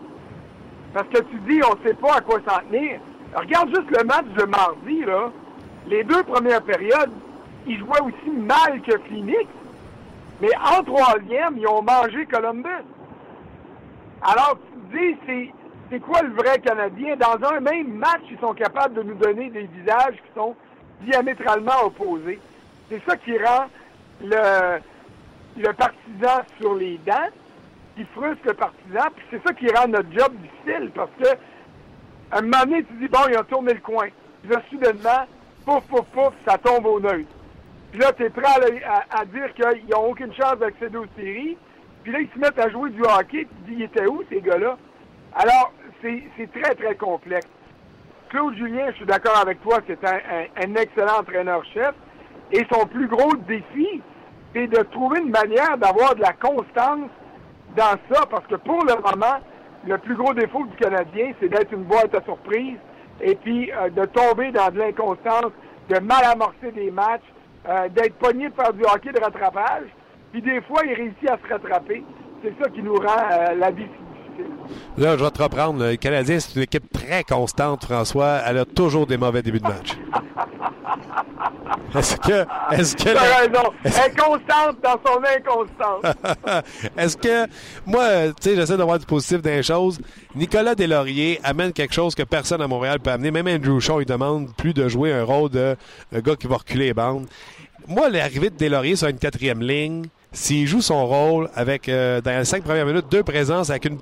Parce que tu dis, on sait pas à quoi s'en tenir. regarde juste le match de mardi, là. Les deux premières périodes, ils jouaient aussi mal que Phoenix. Mais en troisième, ils ont mangé Columbus. Alors, tu dis, c'est, c'est quoi le vrai Canadien? Dans un même match, ils sont capables de nous donner des visages qui sont diamétralement opposés. C'est ça qui rend le, le partisan sur les dents, qui frustre le partisan, puis c'est ça qui rend notre job difficile, parce que à un moment donné, tu dis, bon, ils ont tourné le coin. Puis là, soudainement, pouf, pouf, pouf, ça tombe au neutre. Puis là, tu es prêt à, dire qu'ils n'ont aucune chance d'accéder aux séries. Puis là, ils se mettent à jouer du hockey. Tu dis, ils étaient où, ces gars-là? Alors, c'est très, très complexe. Claude Julien, je suis d'accord avec toi, c'est un, excellent entraîneur-chef. Et son plus gros défi, c'est de trouver une manière d'avoir de la constance dans ça, parce que pour le moment, le plus gros défaut du Canadien, c'est d'être une boîte à surprise et puis euh, de tomber dans de l'inconstance, de mal amorcer des matchs, euh, d'être pogné de faire du hockey de rattrapage. Puis des fois, il réussit à se rattraper. C'est ça qui nous rend euh, la vie difficile. Là, je vais te reprendre. Le Canadien, c'est une équipe très constante, François. Elle a toujours des mauvais débuts de match. Est-ce que. Est-ce que. est constante dans son inconstance. est-ce que. Moi, tu sais, j'essaie d'avoir du positif dans les choses. Nicolas Deslauriers amène quelque chose que personne à Montréal peut amener. Même Andrew Shaw, il demande plus de jouer un rôle de gars qui va reculer les bandes moi, l'arrivée de Delaurier sur une quatrième ligne, s'il joue son rôle avec, euh, dans les cinq premières minutes, deux présences avec une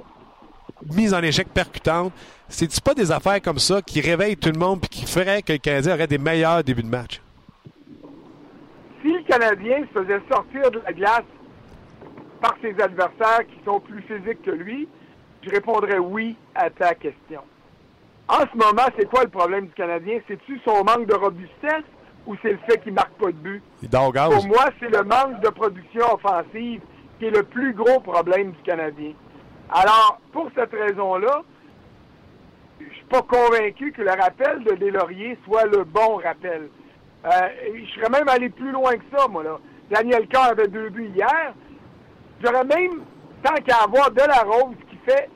mise en échec percutante, c'est-tu pas des affaires comme ça qui réveillent tout le monde et qui feraient que le Canadien aurait des meilleurs débuts de match? Si le Canadien se faisait sortir de la glace par ses adversaires qui sont plus physiques que lui, je répondrais oui à ta question. En ce moment, c'est quoi le problème du Canadien? C'est-tu son manque de robustesse ou c'est le fait qu'il ne marque pas de but? Pour moi, c'est le manque de production offensive qui est le plus gros problème du Canadien. Alors, pour cette raison-là, je suis pas convaincu que le rappel de Deslauriers soit le bon rappel. Euh, je serais même allé plus loin que ça, moi, là. Daniel Carr avait deux buts hier. J'aurais même, tant qu'à avoir de la rose qui fait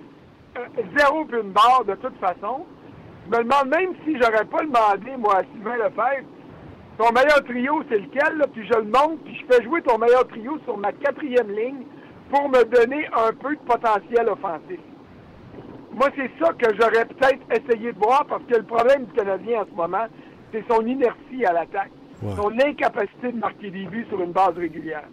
euh, zéro puis une barre de toute façon, je me demande même si j'aurais pas demandé, moi, à Sylvain Lefebvre, ton meilleur trio, c'est lequel? Là? Puis je le monte, puis je fais jouer ton meilleur trio sur ma quatrième ligne pour me donner un peu de potentiel offensif. Moi, c'est ça que j'aurais peut-être essayé de voir parce que le problème du Canadien en ce moment, c'est son inertie à l'attaque. Son incapacité de marquer des buts sur une base régulière.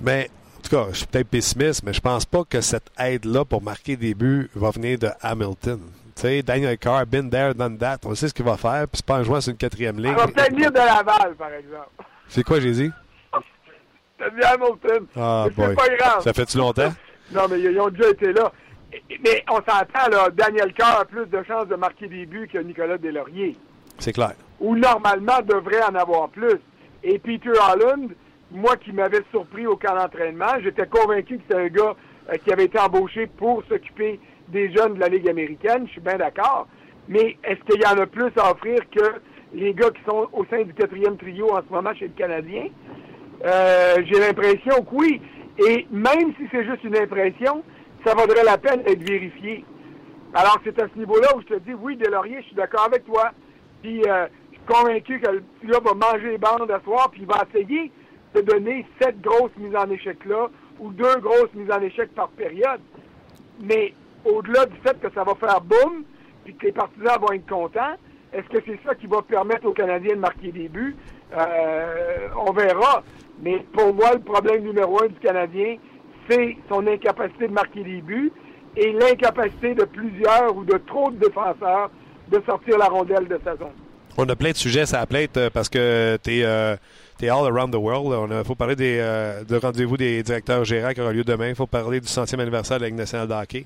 Mais, en tout cas, je suis peut-être pessimiste, mais je pense pas que cette aide-là pour marquer des buts va venir de Hamilton. Tu sais, Daniel Carr, been there, done that. On sait ce qu'il va faire, puis c'est pas un joueur sur une quatrième ligne. On va peut-être venir de Laval, par exemple. C'est quoi, j'ai dit? T'as dit Hamilton. Ah, boy. pas grave. Ça fait-tu longtemps? non, mais ils ont déjà été là. Mais on s'entend, là, Daniel Carr a plus de chances de marquer des buts que Nicolas Deslauriers. C'est clair. Ou normalement devrait en avoir plus. Et Peter Holland, moi qui m'avais surpris au camp d'entraînement, j'étais convaincu que c'était un gars euh, qui avait été embauché pour s'occuper des jeunes de la Ligue américaine, je suis bien d'accord. Mais est-ce qu'il y en a plus à offrir que les gars qui sont au sein du quatrième trio en ce moment chez le Canadien? Euh, j'ai l'impression que oui. Et même si c'est juste une impression, ça vaudrait la peine d'être vérifié. Alors, c'est à ce niveau-là où je te dis, oui, Delaurier, je suis d'accord avec toi. Puis, euh, je suis convaincu que le gars va manger les bandes à soir, puis il va essayer de donner sept grosses mises en échec-là, ou deux grosses mises en échec par période. Mais au-delà du fait que ça va faire boum, puis que les partisans vont être contents, est-ce que c'est ça qui va permettre aux Canadiens de marquer des buts? Euh, on verra. Mais pour moi, le problème numéro un du Canadien, c'est son incapacité de marquer des buts et l'incapacité de plusieurs ou de trop de défenseurs de sortir la rondelle de sa. On a plein de sujets ça plate euh, parce que tu es, euh, all around the world. Il faut parler des, euh, de rendez-vous des directeurs gérants qui aura lieu demain. Il faut parler du centième anniversaire de la Ligue nationale de hockey.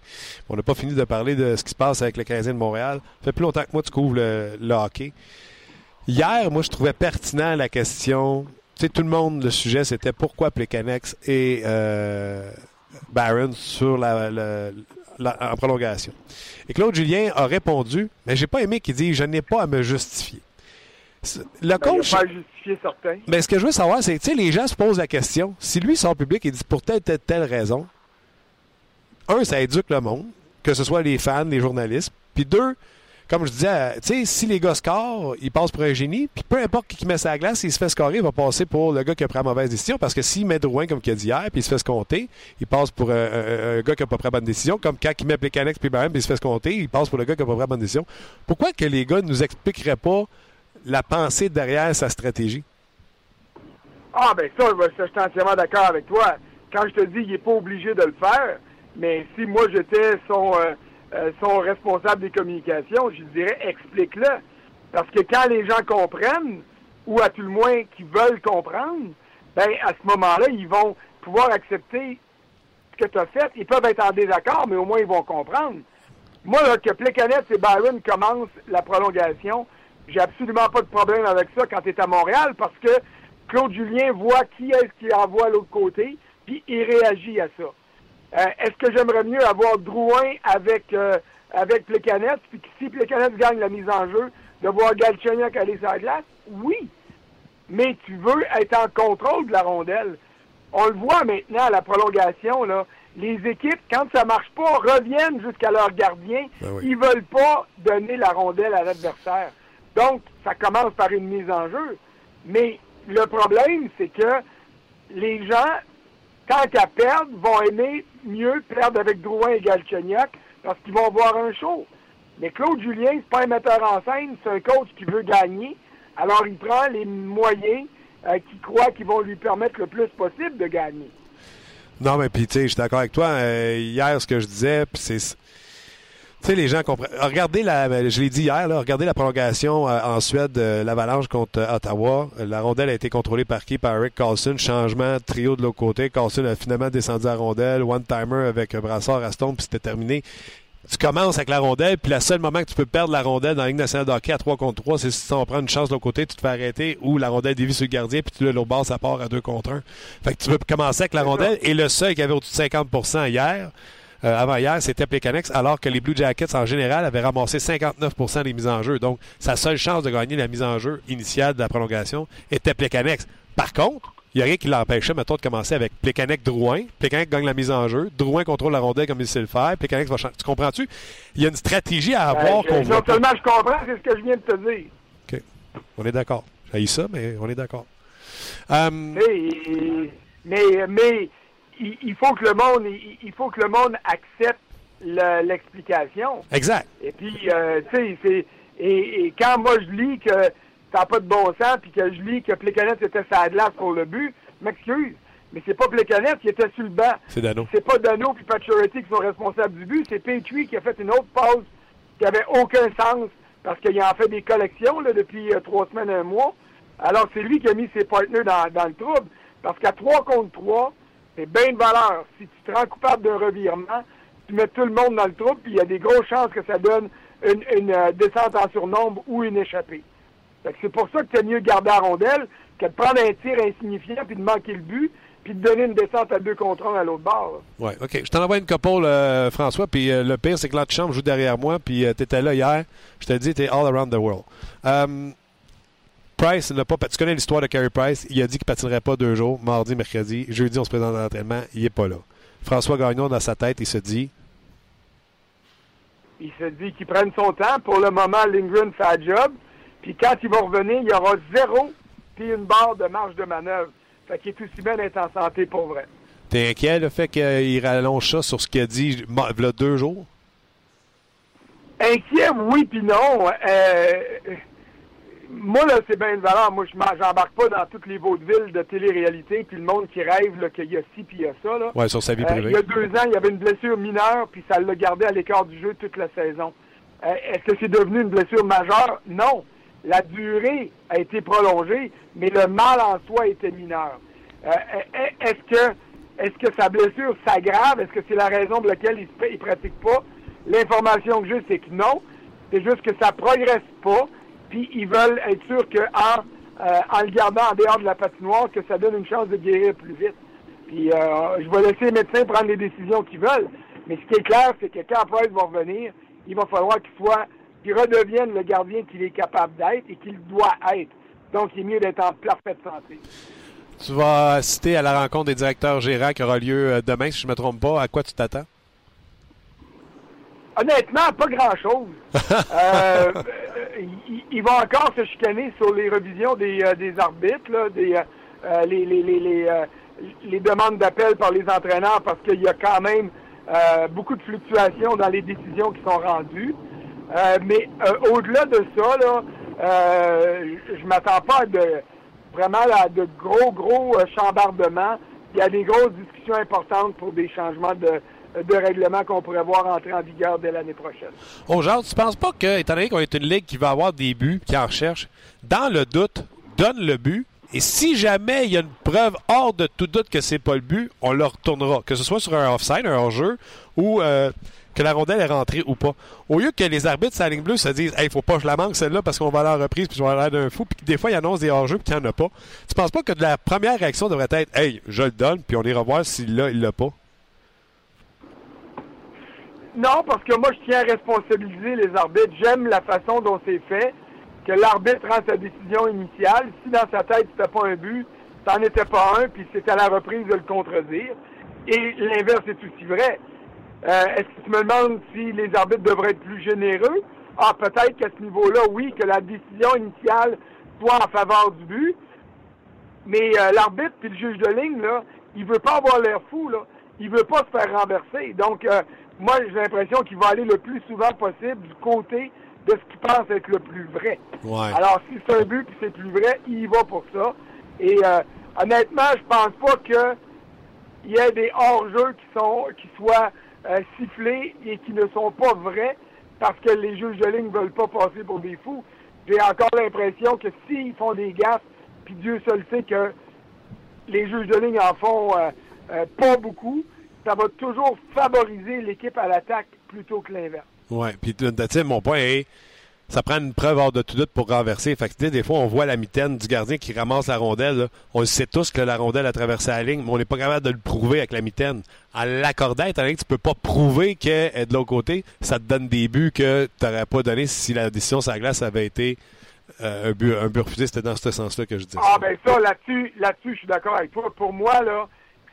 On n'a pas fini de parler de ce qui se passe avec le Canadien de Montréal. Ça fait plus longtemps que moi tu couvres le, hockey. Hier, moi, je trouvais pertinent la question. Tu sais, tout le monde, le sujet, c'était pourquoi Plekanex et Barron sur la, en prolongation. Et Claude Julien a répondu, mais j'ai pas aimé qu'il dise je n'ai pas à me justifier. Le ben, coach. pas à justifier certain. Mais ce que je veux savoir, c'est que les gens se posent la question. Si lui sort public et dit pour telle, telle, telle raison, un, ça éduque le monde, que ce soit les fans, les journalistes. Puis deux, comme je disais, tu sais, si les gars scorent, ils passent pour un génie, puis peu importe qui met sa glace, s'il se fait scorer, il va passer pour le gars qui a pris la mauvaise décision, parce que s'il met Drouin, comme il a dit hier, puis il se fait se compter, il passe pour un, gars qui n'a pas pris la bonne décision, comme quand il met Plekanex puis puis il se fait se compter, il passe pour le gars qui n'a pas pris la bonne décision. Pourquoi que les gars ne nous expliqueraient pas la pensée derrière sa stratégie? Ah, ben ça, je suis entièrement d'accord avec toi. Quand je te dis qu'il n'est pas obligé de le faire, mais si moi j'étais son... Euh, euh, sont responsables des communications, je dirais explique-le. Parce que quand les gens comprennent, ou à tout le moins qui veulent comprendre, ben à ce moment-là, ils vont pouvoir accepter ce que tu as fait. Ils peuvent être en désaccord, mais au moins ils vont comprendre. Moi, là, que et Byron commencent la prolongation, j'ai absolument pas de problème avec ça quand tu es à Montréal parce que Claude Julien voit qui est-ce qui envoie à l'autre côté, puis il réagit à ça. Euh, est-ce que j'aimerais mieux avoir Drouin avec, euh, avec puis que si Plekanec gagne la mise en jeu, de voir Galchenyuk aller sur la glace? Oui. Mais tu veux être en contrôle de la rondelle. On le voit maintenant à la prolongation, là. Les équipes, quand ça marche pas, reviennent jusqu'à leur gardien. Ben Ils veulent pas donner la rondelle à l'adversaire. Donc, ça commence par une mise en jeu. Mais le problème, c'est que les gens tant qu'à perdre, vont aimer mieux perdre avec Drouin et Galchenyuk parce qu'ils vont voir un show. Mais Claude Julien, c'est pas un metteur en scène, c'est un coach qui veut gagner. Alors il prend les moyens euh, qu'il croit qu'ils vont lui permettre le plus possible de gagner. Non, mais puis tu sais, je suis d'accord avec toi. Euh, hier, ce que je disais, c'est tu sais, les gens comprennent. Regardez la, ben, je l'ai dit hier, là, regardez la prolongation euh, en Suède, euh, l'avalanche contre euh, Ottawa. La rondelle a été contrôlée par qui? Par Rick Carlson. Changement, trio de l'autre côté. Carlson a finalement descendu à rondelle. One-timer avec Brassard à Stone, puis c'était terminé. Tu commences avec la rondelle, puis le seul moment que tu peux perdre la rondelle dans la Ligue nationale de hockey à 3 contre 3, c'est si on prend une chance de l'autre côté, tu te fais arrêter, ou la rondelle dévie sur le gardien, puis tu l'autre bord, ça part à 2 contre 1. Fait que tu peux commencer avec la rondelle, et le seul qui avait au-dessus de 50% hier, euh, avant hier, c'était Plekanex, alors que les Blue Jackets, en général, avaient ramassé 59% des mises en jeu. Donc, sa seule chance de gagner la mise en jeu initiale de la prolongation était Plekanex. Par contre, il n'y a rien qui l'empêchait, mettons, de commencer avec Plekanec-Drouin. Plekanec gagne la mise en jeu. Drouin contrôle la rondelle comme il sait le faire. Plekanec va changer. Tu comprends-tu? Il y a une stratégie à avoir qu'on voit. Non seulement je comprends, c'est ce que je viens de te dire. OK. On est d'accord. J'ai ça, mais on est d'accord. Um... mais, mais il, faut que le monde, il, faut que le monde accepte l'explication. exact. Et puis, euh, tu sais, c'est et, quand moi je lis que ça n'a pas de bon sens, puis que je lis que Plekanec était sa glace pour le but, m'excuse. Mais c'est pas Plekanec qui était sur le banc. C'est Dano. C'est pas Dano puis Pacioretty qui sont responsables du but. C'est Petrie qui a fait une autre pause qui avait aucun sens parce qu'il a en fait des collections là, depuis euh, trois semaines, un mois. Alors c'est lui qui a mis ses partenaires dans, dans le trouble. Parce qu'à 3 contre 3, c'est bien de valeur. Si tu te rends coupable d'un revirement, tu mets tout le monde dans le trou, puis il y a des grosses chances que ça donne une, euh, descente en surnombre ou une échappée. C'est pour ça que c'est mieux de garder la rondelle que de prendre un tir insignifiant puis de manquer le but puis de donner une descente à deux contre un à l'autre bord. Oui, OK. Je t'en envoie une couple, euh, François, puis euh, le pire, c'est que l'antichambre joue derrière moi, puis tu étais là hier. Je te dis, tu es all around the world. Price n'a pas. Tu connais l'histoire de Carey Price? Il a dit qu'il patinerait pas deux jours, mardi, mercredi. Jeudi, on se présente dans l'entraînement. Il est pas là. François Gagnon, dans sa tête, il se dit. Il se dit qu'il prenne son temps. Pour le moment, Lindgren fait un job. Puis quand il va revenir, il y aura zéro puis une barre de marge de manœuvre. Fait qu'il est aussi bien d'être en santé pour vrai. T'es inquiet le fait qu'il rallonge ça sur ce qu'il a dit il y a deux jours? Inquiet, oui, puis non. Euh, moi, là, c'est bien une valeur. Moi, je j'embarque pas dans toutes les vaudevilles de télé-réalité, puis le monde qui rêve qu'il y a ci, puis il y a ça. Là. Ouais, sur sa vie privée. Euh, il y a deux ans, il y avait une blessure mineure, puis ça l'a gardé à l'écart du jeu toute la saison. Euh, est-ce que c'est devenu une blessure majeure? Non. La durée a été prolongée, mais le mal en soi était mineur. est-ce que est-ce que sa blessure s'aggrave? Est-ce que c'est la raison pour laquelle il ne pratique pas? L'information que j'ai, c'est que non. C'est juste que ça progresse pas. Puis ils veulent être sûrs qu'en euh, en le gardant en dehors de la patinoire, que ça donne une chance de guérir plus vite. Puis euh, je vais laisser les médecins prendre les décisions qu'ils veulent. Mais ce qui est clair, c'est que quand Price va revenir, il va falloir qu'il soit, qu'il redevienne le gardien qu'il est capable d'être et qu'il doit être. Donc, il est mieux d'être en parfaite santé. Tu vas citer à la rencontre des directeurs gérants qui aura lieu euh, demain, si je ne me trompe pas. À quoi tu t'attends? Honnêtement, pas grand-chose. euh, il, va encore se chicaner sur les revisions des, euh, des arbitres, là, des, euh, les, les, les, les, demandes d'appel par les entraîneurs parce qu'il y a quand même beaucoup de fluctuations dans les décisions qui sont rendues. mais au-delà de ça, là, je m'attends pas à de, vraiment là, de gros, gros chambardements. Il y a des grosses discussions importantes pour des changements de, de règlement qu'on pourrait voir entrer en vigueur dès l'année prochaine. Oh, genre, tu penses pas que, étant donné qu'on est une ligue qui va avoir des buts, qui en recherche, dans le doute, donne le but, et si jamais il y a une preuve hors de tout doute que c'est pas le but, on le retournera. Que ce soit sur un offside, un hors-jeu, ou euh, que la rondelle est rentrée ou pas. Au lieu que les arbitres sa ligne bleue se disent Hey, faut pas que je la manque celle-là parce qu'on va à la reprise puis je vais avoir l'air d'un fou, puis des fois ils annoncent des hors-jeux puis qu'il n'y en a pas. Tu penses pas que la première réaction devrait être Hey, je le donne, puis on ira voir s'il l'a, il l'a pas? Non, parce que moi, je tiens à responsabiliser les arbitres. J'aime la façon dont c'est fait, que l'arbitre rend sa décision initiale. Si dans sa tête, c'était pas un but, n'en était pas un, puis c'est à la reprise de le contredire. Et l'inverse est aussi vrai. Euh, est-ce que tu me demandes si les arbitres devraient être plus généreux? Ah, peut-être qu'à ce niveau-là, oui, que la décision initiale soit en faveur du but. Mais euh, l'arbitre puis le juge de ligne, là, il veut pas avoir l'air fou, là. Il veut pas se faire renverser. Donc, euh, moi, j'ai l'impression qu'il va aller le plus souvent possible du côté de ce qu'il pense être le plus vrai. Alors, si c'est un but puis c'est plus vrai, il y va pour ça. Et euh, honnêtement, je pense pas que il y ait des hors-jeux qui sont qui soient euh, sifflés et qui ne sont pas vrais parce que les juges de ligne ne veulent pas passer pour des fous. J'ai encore l'impression que s'ils font des gaffes, puis Dieu seul sait que les juges de ligne en font euh, pas beaucoup, ça va toujours favoriser l'équipe à l'attaque plutôt que l'inverse. Oui, puis mon point est ça prend une preuve hors de tout doute pour renverser. Fait que, des fois, on voit la mitaine du gardien qui ramasse la rondelle. On le sait tous que la rondelle a traversé la ligne, mais on n'est pas capable de le prouver avec la mitaine. En l'accordant, étant donné que tu peux pas prouver qu'elle est de l'autre côté, ça te donne des buts que tu n'aurais pas donné si la décision sur la glace avait été euh, un, but, un but refusé. C'était dans ce sens-là que je disais. Ah, ben ça, là-dessus, là-dessus, je suis d'accord avec toi. Pour moi, là,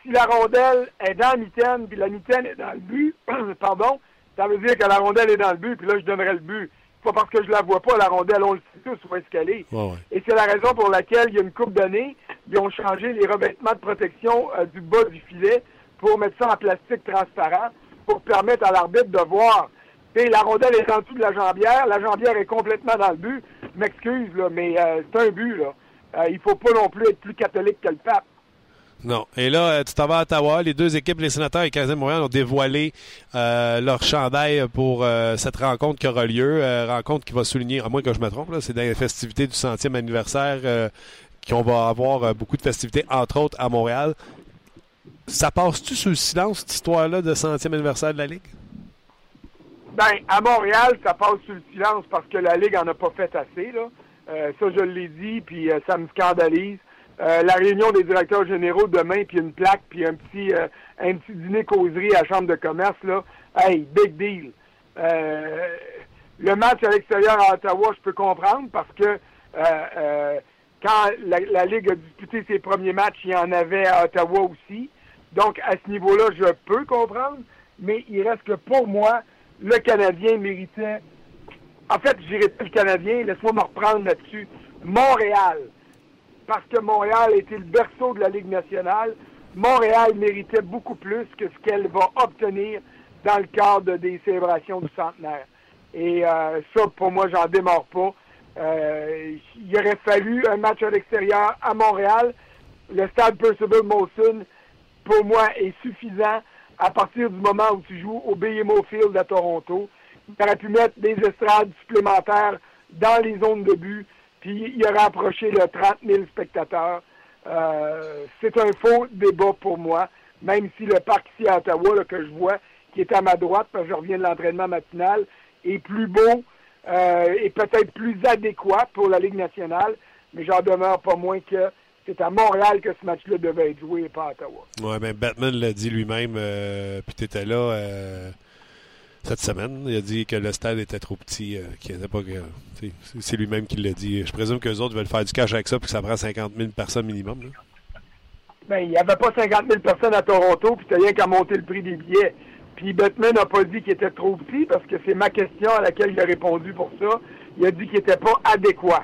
si la rondelle est dans la mitaine, puis la mitaine est dans le but, pardon, ça veut dire que la rondelle est dans le but, puis là, je donnerai le but. Pas parce que je la vois pas, la rondelle, on le sait tous où est-ce qu'elle est. Et c'est la raison pour laquelle, il y a une couple d'années, ils ont changé les revêtements de protection euh, du bas du filet pour mettre ça en plastique transparent, pour permettre à l'arbitre de voir. Et la rondelle est en dessous de la jambière, la jambière est complètement dans le but. Je m'excuse, là, mais euh, c'est un but, là. Euh, il faut pas non plus être plus catholique que le pape. Non. Et là, euh, tu t'en vas à Ottawa. Les deux équipes, les sénateurs et le Canadien de Montréal, ont dévoilé euh, leur chandail pour euh, cette rencontre qui aura lieu. rencontre qui va souligner, à moins que je me trompe, c'est dans les festivités du centième anniversaire qu'on va avoir beaucoup de festivités, entre autres à Montréal. Ça passe-tu sous le silence, cette histoire-là de centième anniversaire de la Ligue? Ben, à Montréal, ça passe sous le silence parce que la Ligue en a pas fait assez. Là. ça, je l'ai dit, puis ça me scandalise. Euh, la réunion des directeurs généraux demain, puis une plaque, puis un petit euh, un petit dîner causerie à la Chambre de commerce, là. Hey, big deal. Euh, le match à l'extérieur à Ottawa, je peux comprendre parce que quand la, Ligue a disputé ses premiers matchs, il y en avait à Ottawa aussi. Donc, à ce niveau-là, je peux comprendre, mais il reste que pour moi, le Canadien méritait. En fait, je dirais le Canadien, laisse-moi me reprendre là-dessus. Montréal. Parce que Montréal était le berceau de la Ligue nationale. Montréal méritait beaucoup plus que ce qu'elle va obtenir dans le cadre des célébrations du centenaire. Et euh, ça, pour moi, j'en démarre pas. Euh, il aurait fallu un match à l'extérieur à Montréal. Le stade Percival Molson, pour moi, est suffisant à partir du moment où tu joues au BMO Field à Toronto. Tu aurais pu mettre des estrades supplémentaires dans les zones de but, puis il aurait approché le 30 000 spectateurs. Euh, c'est un faux débat pour moi, même si le parc ici à Ottawa, que je vois, qui est à ma droite, parce que je reviens de l'entraînement matinal, est plus beau euh, et peut-être plus adéquat pour la Ligue nationale, mais j'en demeure pas moins que c'est à Montréal que ce match-là devait être joué et pas à Ottawa. Oui, mais Batman l'a dit lui-même, euh, puis tu étais là euh, cette semaine. Il a dit que le stade était trop petit, euh, qu'il pas. c'est lui-même qui l'a dit. Je présume qu'eux autres veulent faire du cash avec ça, puis que ça prend 50 000 personnes minimum. Ben, il n'y avait pas 50 000 personnes à Toronto, puis tu rien qu'à monter le prix des billets. Puis Batman n'a pas dit qu'il était trop petit, parce que c'est ma question à laquelle il a répondu pour ça. Il a dit qu'il n'était pas adéquat.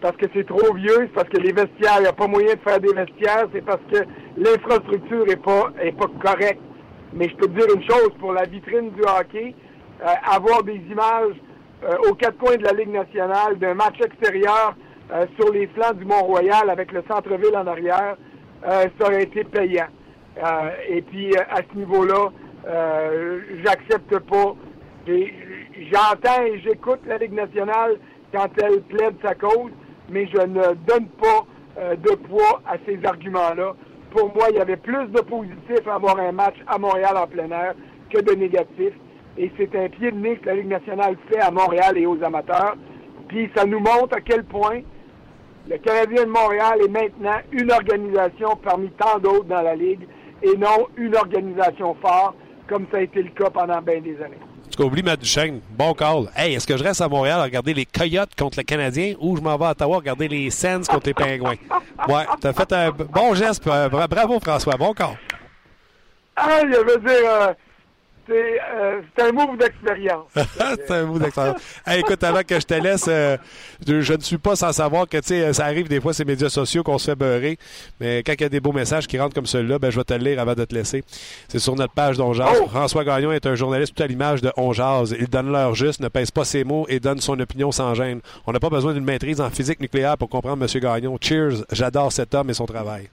Parce que c'est trop vieux, c'est parce que les vestiaires, il n'y a pas moyen de faire des vestiaires, c'est parce que l'infrastructure n'est pas, est pas correcte. Mais je peux te dire une chose, pour la vitrine du hockey, euh, avoir des images euh, aux quatre coins de la Ligue nationale d'un match extérieur euh, sur les flancs du Mont-Royal avec le centre-ville en arrière, ça aurait été payant. et puis, à ce niveau-là, j'accepte pas. J'entends et j'écoute la Ligue nationale quand elle plaide sa cause, mais je ne donne pas de poids à ces arguments-là. Pour moi, il y avait plus de positifs à avoir un match à Montréal en plein air que de négatifs. Et c'est un pied de nez que la Ligue nationale fait à Montréal et aux amateurs. Puis ça nous montre à quel point le Canadien de Montréal est maintenant une organisation parmi tant d'autres dans la Ligue et non une organisation forte comme ça a été le cas pendant bien des années. Tu cas, oublie Matt Duchesne. Bon call. Hey, est-ce que je reste à Montréal à regarder les Coyotes contre le Canadien ou je m'en vais à Ottawa regarder les Sens contre les Pingouins? Ouais, t'as fait un bon geste. Euh, bravo, François. Bon call. Ah, je veux dire, euh, euh, c'est un move d'expérience. c'est un move d'expérience. écoute, avant que je te laisse, euh, je, ne suis pas sans savoir que ça arrive des fois ces médias sociaux qu'on se fait beurrer. Mais quand il y a des beaux messages qui rentrent comme celui-là, ben, je vais te le lire avant de te laisser. C'est sur notre page d'Onjaz. Oh! François Gagnon est un journaliste tout à l'image de Onjaz. Il donne l'heure juste, ne pèse pas ses mots et donne son opinion sans gêne. On n'a pas besoin d'une maîtrise en physique nucléaire pour comprendre M. Gagnon. Cheers. J'adore cet homme et son travail.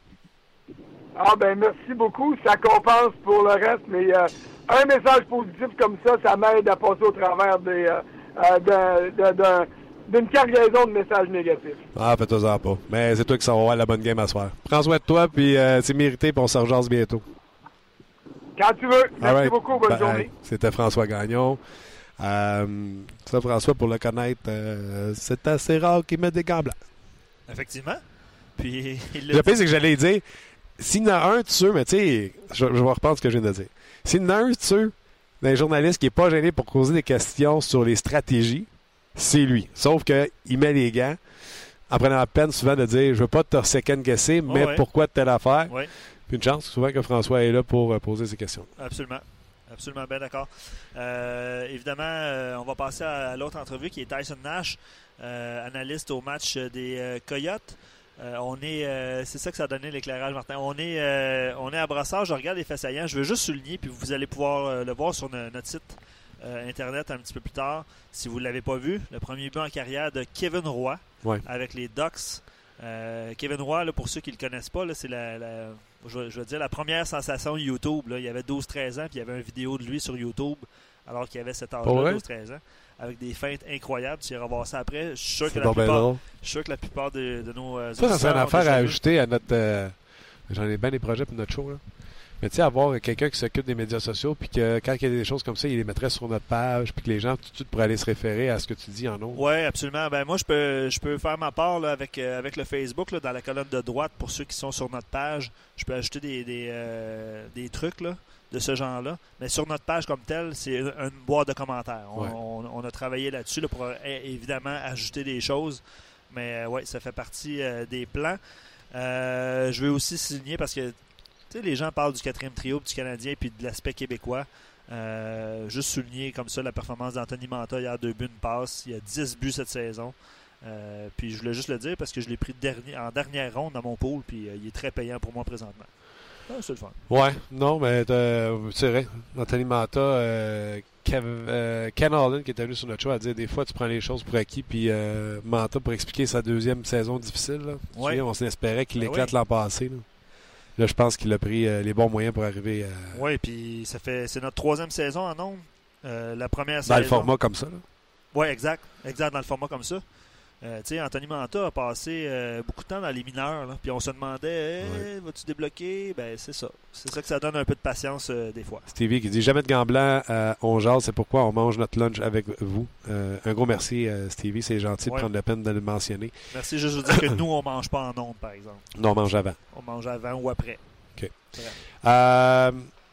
Ah ben merci beaucoup. Ça compense pour le reste, mais euh, un message positif comme ça, ça m'aide à passer au travers des, euh, euh, d'une cargaison de messages négatifs. Ah, fais-toi-en pas. Mais c'est toi qui s'en va la bonne game à soir. Prends soin de toi, puis euh, c'est mérité, puis on se rejase bientôt. Quand tu veux. Merci beaucoup. Bonne journée. C'était François Gagnon. ça, François, pour le connaître, c'est assez rare qu'il mette des gants blancs. Effectivement. Puis, le pire, c'est que j'allais dire, s'il y en a un, tu sais, mais tu sais, je, je vais reprendre ce que je viens de dire. A un, sais, d'un journaliste qui n'est pas gêné pour poser des questions sur les stratégies, c'est lui. Sauf qu'il met les gants en prenant la peine souvent de dire Je veux pas te second guesser, mais pourquoi telle affaire? Puis une chance souvent que François est là pour euh, poser ces questions. Absolument. Absolument, bien d'accord. Euh, évidemment, euh, on va passer à, l'autre entrevue qui est Tyson Nash, analyste au match des Coyotes. Euh, on est, euh, c'est ça que ça a donné l'éclairage, Martin. On est, euh, on est à Brassard. Je regarde les faits saillants. Je veux juste souligner, puis vous allez pouvoir le voir sur notre site internet un petit peu plus tard, si vous ne l'avez pas vu. Le premier but en carrière de Kevin Roy avec les Ducks. Kevin Roy, là, pour ceux qui ne le connaissent pas, c'est la, je, veux dire, la première sensation YouTube. Là. Il avait 12-13 ans, puis il y avait une vidéo de lui sur YouTube alors qu'il avait cet âge-là, 12-13 ans avec des feintes incroyables. Tu iras voir ça après. Je suis sûr, que la, plupart, je suis sûr que la plupart de, de nos. Euh, ça, ça serait une affaire à ajouter à notre. Euh, j'en ai bien des projets pour notre show. Là. Mais tu sais, avoir quelqu'un qui s'occupe des médias sociaux, puis que quand il y a des choses comme ça, il les mettrait sur notre page, puis que les gens tout de suite pourraient aller se référer à ce que tu dis en haut. Oui, absolument. Ben moi, je peux, je peux faire ma part là, avec, euh, avec le Facebook, là, dans la colonne de droite, pour ceux qui sont sur notre page. Je peux ajouter des, des, des trucs. Là de ce genre-là. Mais sur notre page comme telle, c'est une boîte de commentaires. On, a travaillé là-dessus pour évidemment ajouter des choses. Mais ouais, ça fait partie des plans. je veux aussi signer parce que les gens parlent du quatrième trio du Canadien puis de l'aspect québécois. juste souligner comme ça la performance d'Anthony Manta hier, deux buts, une passe. Il y a 10 buts cette saison. puis je voulais juste le dire parce que je l'ai pris dernier, en dernière ronde dans mon pool, puis il est très payant pour moi présentement. Ah, c'est le fun. Ouais, non, mais c'est vrai. Anthony Manta, euh, euh, Ken Allen qui est venu sur notre show a dit des fois tu prends les choses pour acquis, puis euh, Manta pour expliquer sa deuxième saison difficile. Là. Ouais. on s'espérait qu'il ben éclate l'an passé. Là. je pense qu'il a pris les bons moyens pour arriver à. Oui, puis ça fait c'est notre troisième saison en nombre. la première saison. Dans le format comme ça. Oui, exact. Exact, dans le format comme ça. Euh, Anthony Manta a passé euh, beaucoup de temps dans les mineurs, puis on se demandait vas-tu débloquer? Ben c'est ça. C'est ça que ça donne un peu de patience euh, des fois. Stevie qui dit jamais de gants blancs, on jase, c'est pourquoi on mange notre lunch avec vous. un gros merci, Stevie, c'est gentil de prendre la peine de le mentionner. Merci, juste de dire que nous, on mange pas en ondes, par exemple. Non, on mange avant. On mange avant ou après. OK.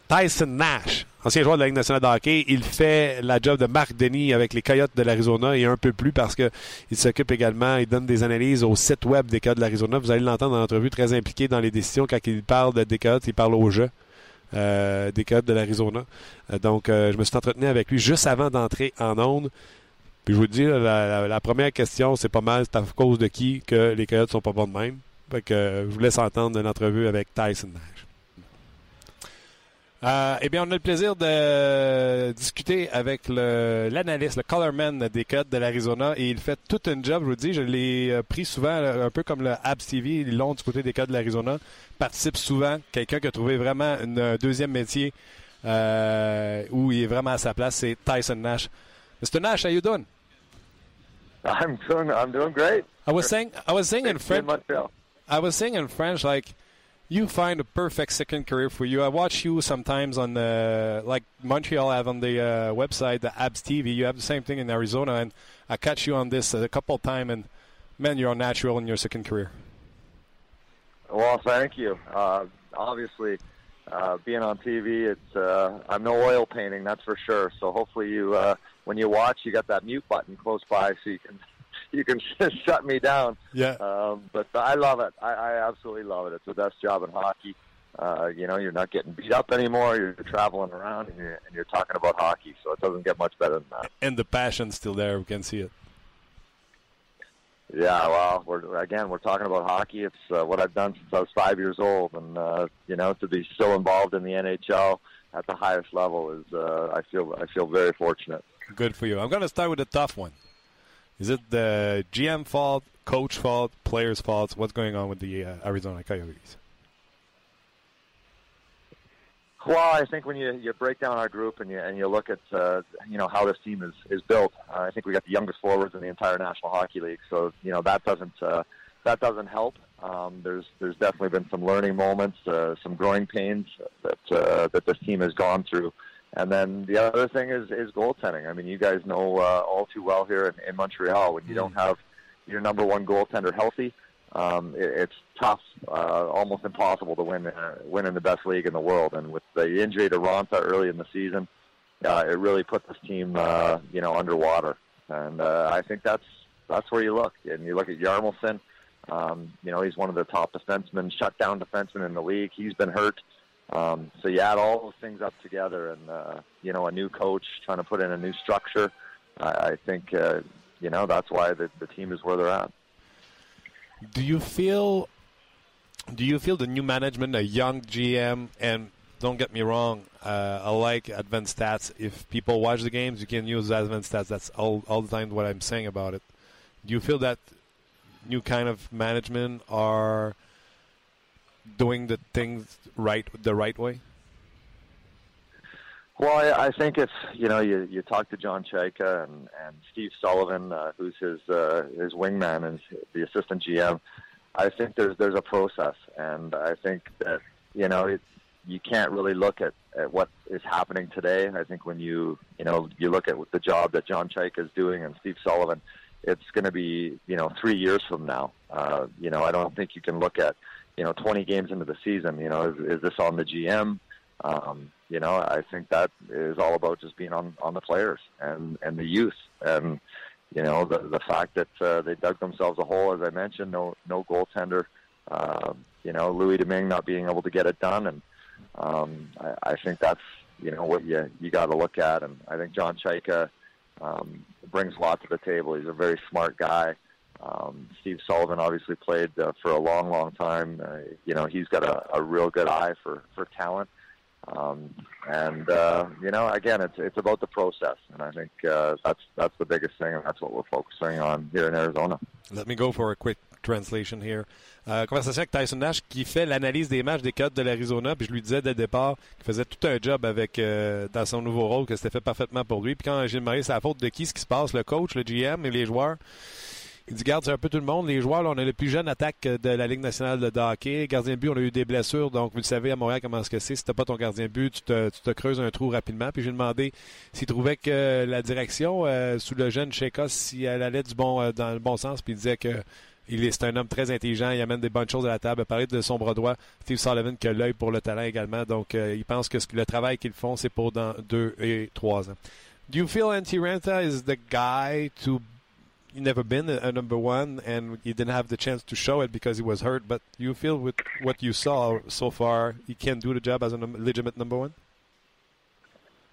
Tyson Nash, ancien joueur de la Ligue nationale de hockey, il fait la job de Marc Denis avec les Coyotes de l'Arizona et un peu plus parce qu'il s'occupe également, il donne des analyses au site web des Coyotes de l'Arizona. Vous allez l'entendre dans l'entrevue, très impliqué dans les décisions. Quand il parle de, des Coyotes, il parle au jeu. Euh, des Coyotes de l'Arizona. Euh, donc, euh, je me suis entretenu avec lui juste avant d'entrer en onde. Puis je vous dis, la, première question, c'est pas mal, c'est à cause de qui que les Coyotes sont pas bons de même. Fait que je vous laisse entendre une entrevue avec Tyson Nash. Euh, eh bien, on a le plaisir de discuter avec l'analyste, le, colorman des Codes de l'Arizona. Et il fait tout un job, je vous dis. Je l'ai euh, pris souvent, un peu comme le Abs TV, long du côté des Codes de l'Arizona. Participe souvent. Quelqu'un qui a trouvé vraiment un deuxième métier euh, où il est vraiment à sa place, c'est Tyson Nash. Mr. Nash, how you doing? I'm doing, I'm doing great. I was saying, I was saying in French. I was saying in French, like, you find a perfect second career for you. I watch you sometimes on the like Montreal have on the uh, website the Abs TV. You have the same thing in Arizona, and I catch you on this a couple of times, and man, you're natural in your second career. Well, thank you. Uh, obviously, uh, being on TV, it's uh, I'm no oil painting, that's for sure. So hopefully, you uh, when you watch, you got that mute button close by, so you can you can shut me down. Yeah. Um, but I love it. I, I absolutely love it. It's the best job in hockey. Uh, you know, you're not getting beat up anymore. You're traveling around and you're, and you're talking about hockey. So it doesn't get much better than that. And the passion's still there. We can see it. Yeah, well, we're again we're talking about hockey. It's uh, what I've done since I was five years old, and uh, you know to be still involved in the NHL at the highest level is uh, I feel I feel very fortunate. Good for you. I'm going to start with a tough one. Is it the GM fault, coach fault, players' fault? What's going on with the uh, Arizona Coyotes? Well, I think when you, you break down our group and you and you look at uh, you know how this team is is built, uh, I think we got the youngest forwards in the entire National Hockey League. So you know that doesn't uh, that doesn't help. Um, there's there's definitely been some learning moments, uh, some growing pains that uh, that this team has gone through. And then the other thing is is goaltending. I mean, you guys know uh, all too well here in, in Montreal when you mm. don't have your number one goaltender healthy, um, it, it's tough, uh, almost impossible to win uh, win in the best league in the world. And with the injury to Ronta early in the season, uh, it really put this team, uh, you know, underwater. And uh, I think that's that's where you look. And you look at Yarmelson. Um, you know, he's one of the top defensemen, shutdown defensemen in the league. He's been hurt. Um, so you add all those things up together, and uh, you know, a new coach trying to put in a new structure. I, I think uh, you know that's why the, the team is where they're at. Do you feel? Do you feel the new management, a young GM, and don't get me wrong, uh, I like advanced stats. If people watch the games, you can use advanced stats. That's all all the time what I'm saying about it. Do you feel that new kind of management are doing the things right the right way? Well, I, I think it's you know you you talk to John Chaika and and Steve Sullivan, uh, who's his uh, his wingman and the assistant GM. I think there's there's a process, and I think that you know it, you can't really look at, at what is happening today. I think when you you know you look at the job that John Chaika is doing and Steve Sullivan, it's going to be you know three years from now. Uh, you know I don't think you can look at you know, 20 games into the season, you know, is, is this on the GM? Um, you know, I think that is all about just being on, on the players and, and the youth. And, you know, the the fact that uh, they dug themselves a hole, as I mentioned, no no goaltender. Um, you know, Louis Domingue not being able to get it done, and um, I, I think that's you know what you you got to look at. And I think John Chaika um, brings a lot to the table. He's a very smart guy. Um, Steve Sullivan obviously played uh, for a long, long time. Uh, you know, he's got a, a real good eye for for talent. Um, and uh, you know, again, it's it's about the process, and I think uh, that's that's the biggest thing, and that's what we're focusing on here in Arizona. Let me go for a quick translation here. Euh, conversation avec Tyson Nash qui fait l'analyse des matchs des Coyotes de l'Arizona. Puis je lui disais dès le départ qu'il faisait tout un job avec euh, dans son nouveau rôle, que c'était fait parfaitement pour lui. Puis quand j'ai demandé c'est la faute de qui ce qui se passe, le coach, le GM et les joueurs, il dit, garde, c'est un peu tout le monde. Les joueurs, là, on a le plus jeune attaque de la Ligue nationale de hockey. Gardien de but, on a eu des blessures. Donc, vous le savez, à Montréal, comment est-ce que c'est? Si t'as pas ton gardien de but, tu te, creuses un trou rapidement. Puis j'ai demandé s'il trouvait que la direction, euh, sous le jeune Sheikha, si elle allait du bon, euh, dans le bon sens. Puis il disait que il est, c'est un homme très intelligent, il amène des bonnes choses à la table. Parler de son bras droit, Steve Sullivan qui a l'œil pour le talent également. Donc, euh, il pense que le travail qu'ils font, c'est pour dans deux et trois ans. Do you feel Antti Ranta is the guy to never been a, a, number one, and he didn't have the chance to show it because he was hurt. But you feel with what you saw so far, he can do the job as a legitimate number one.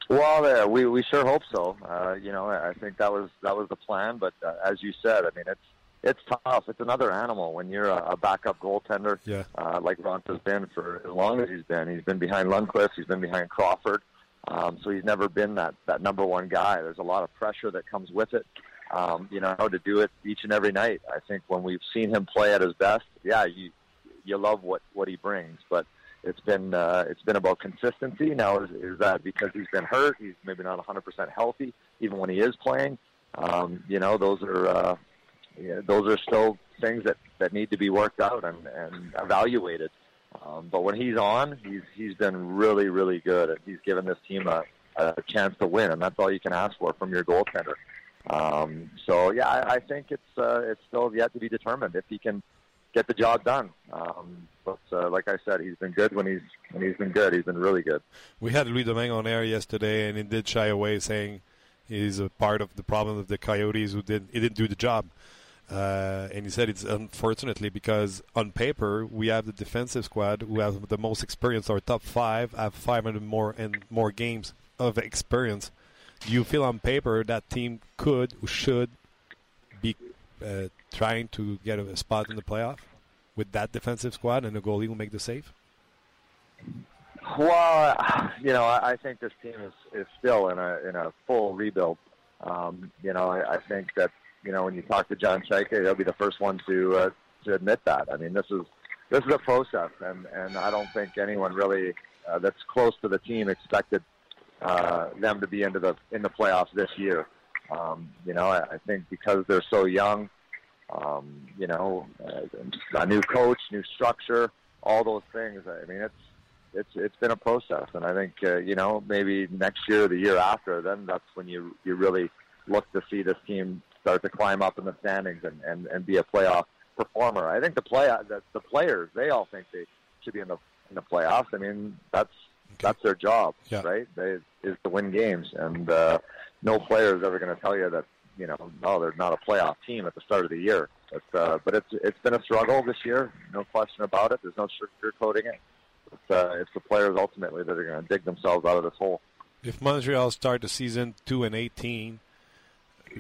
Well, uh, we we sure hope so. Uh, you know, I think that was that was the plan. But uh, as you said, I mean, it's it's tough. It's another animal when you're a, a backup goaltender, yeah. uh, like Ronta's been for as long as he's been. He's been behind Lundqvist. He's been behind Crawford. Um, so he's never been that that number one guy. There's a lot of pressure that comes with it um, you know, to do it each and every night. I think when we've seen him play at his best, yeah, you you love what what he brings, but it's been uh, it's been about consistency. Now, is, is that because he's been hurt? He's maybe not 100% healthy, even when he is playing. Um, you know, those are uh, yeah, those are still things that that need to be worked out and, and evaluated. Um, but when he's on, he's he's been really really good, and he's given this team a, a chance to win, and that's all you can ask for from your goaltender. Um, so yeah, I, I think it's uh, it's still yet to be determined if he can get the job done. Um, but uh, like I said, he's been good when he's when he's been good. He's been really good. We had Louis Domingue on air yesterday, and he did shy away, saying he's a part of the problem of the Coyotes who did he didn't do the job. Uh, and he said it's unfortunately because on paper we have the defensive squad who have the most experience. Our top five have 500 more and more games of experience do you feel on paper that team could should be uh, trying to get a spot in the playoff with that defensive squad and the goalie will make the save? Well, you know, I think this team is, is still in a in a full rebuild. Um, you know, I, I think that you know when you talk to John Chaika, he'll be the first one to uh, to admit that. I mean, this is this is a process, and and I don't think anyone really uh, that's close to the team expected uh, them to be into the in the playoffs this year. Um, you know, I, I think because they're so young, um, you know, uh, a new coach, new structure, all those things. I mean, it's it's it's been a process, and I think uh, you know maybe next year, the year after, then that's when you you really look to see this team start to climb up in the standings and and, and be a playoff performer. I think the play the, the players they all think they should be in the in the playoffs. I mean, that's that's their job, yeah. right? They is to win games, and uh, no player is ever going to tell you that you know, oh, they're not a playoff team at the start of the year. But uh, but it's it's been a struggle this year, no question about it. There's no sugarcoating it. It's, uh, it's the players ultimately that are going to dig themselves out of this hole. If Montreal start the season two and eighteen,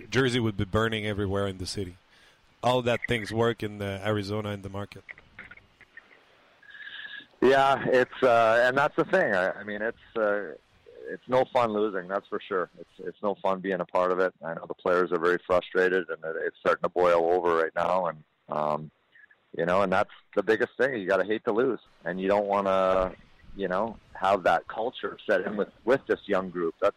Jersey would be burning everywhere in the city. All that things work in uh, Arizona in the market. Yeah, it's uh, and that's the thing. I, I mean, it's uh, it's no fun losing. That's for sure. It's it's no fun being a part of it. I know the players are very frustrated, and it's starting to boil over right now. And um, you know, and that's the biggest thing. You got to hate to lose, and you don't want to, you know, have that culture set in with with this young group. That's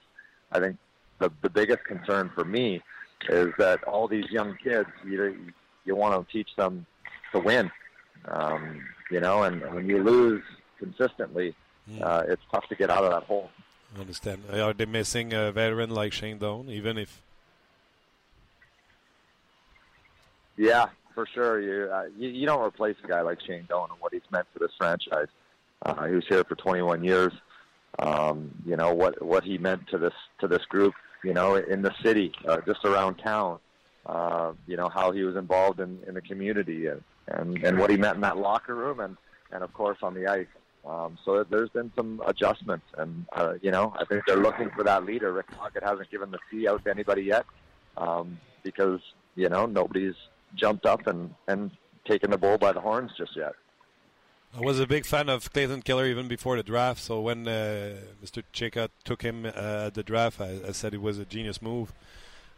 I think the the biggest concern for me is that all these young kids, you you want to teach them to win. Um, you know, and when you lose consistently, uh, it's tough to get out of that hole. I understand. Are they missing a veteran like Shane Doan, even if? Yeah, for sure. You, uh, you you don't replace a guy like Shane Doan and what he's meant for this franchise. Uh, he was here for 21 years. Um, you know what what he meant to this to this group. You know, in the city, uh, just around town. uh, you know, how he was involved in, in the community and, and, and what he meant in that locker room and, and of course on the ice. Um, so there's been some adjustments, and uh, you know I think they're looking for that leader. Rick Tocchet hasn't given the C out to anybody yet um, because you know nobody's jumped up and and taken the bull by the horns just yet. I was a big fan of Clayton Keller even before the draft. So when uh, Mr. Cheka took him uh, at the draft, I, I, said it was a genius move.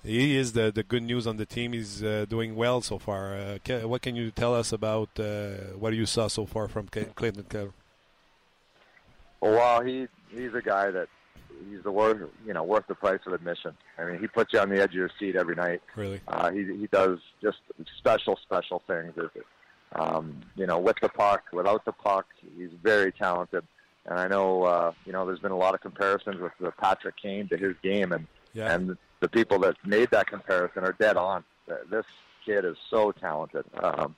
He is the, the good news on the team. He's uh, doing well so far. Uh, what can you tell us about uh, what you saw so far from Clayton Keller? Well, he he's a guy that he's the worth you know worth the price of admission. I mean, he puts you on the edge of your seat every night. Really, uh, he he does just special special things. Um, you know, with the puck, without the puck, he's very talented. And I know uh, you know there's been a lot of comparisons with the Patrick Kane to his game, and yeah. and the people that made that comparison are dead on. This kid is so talented. Um,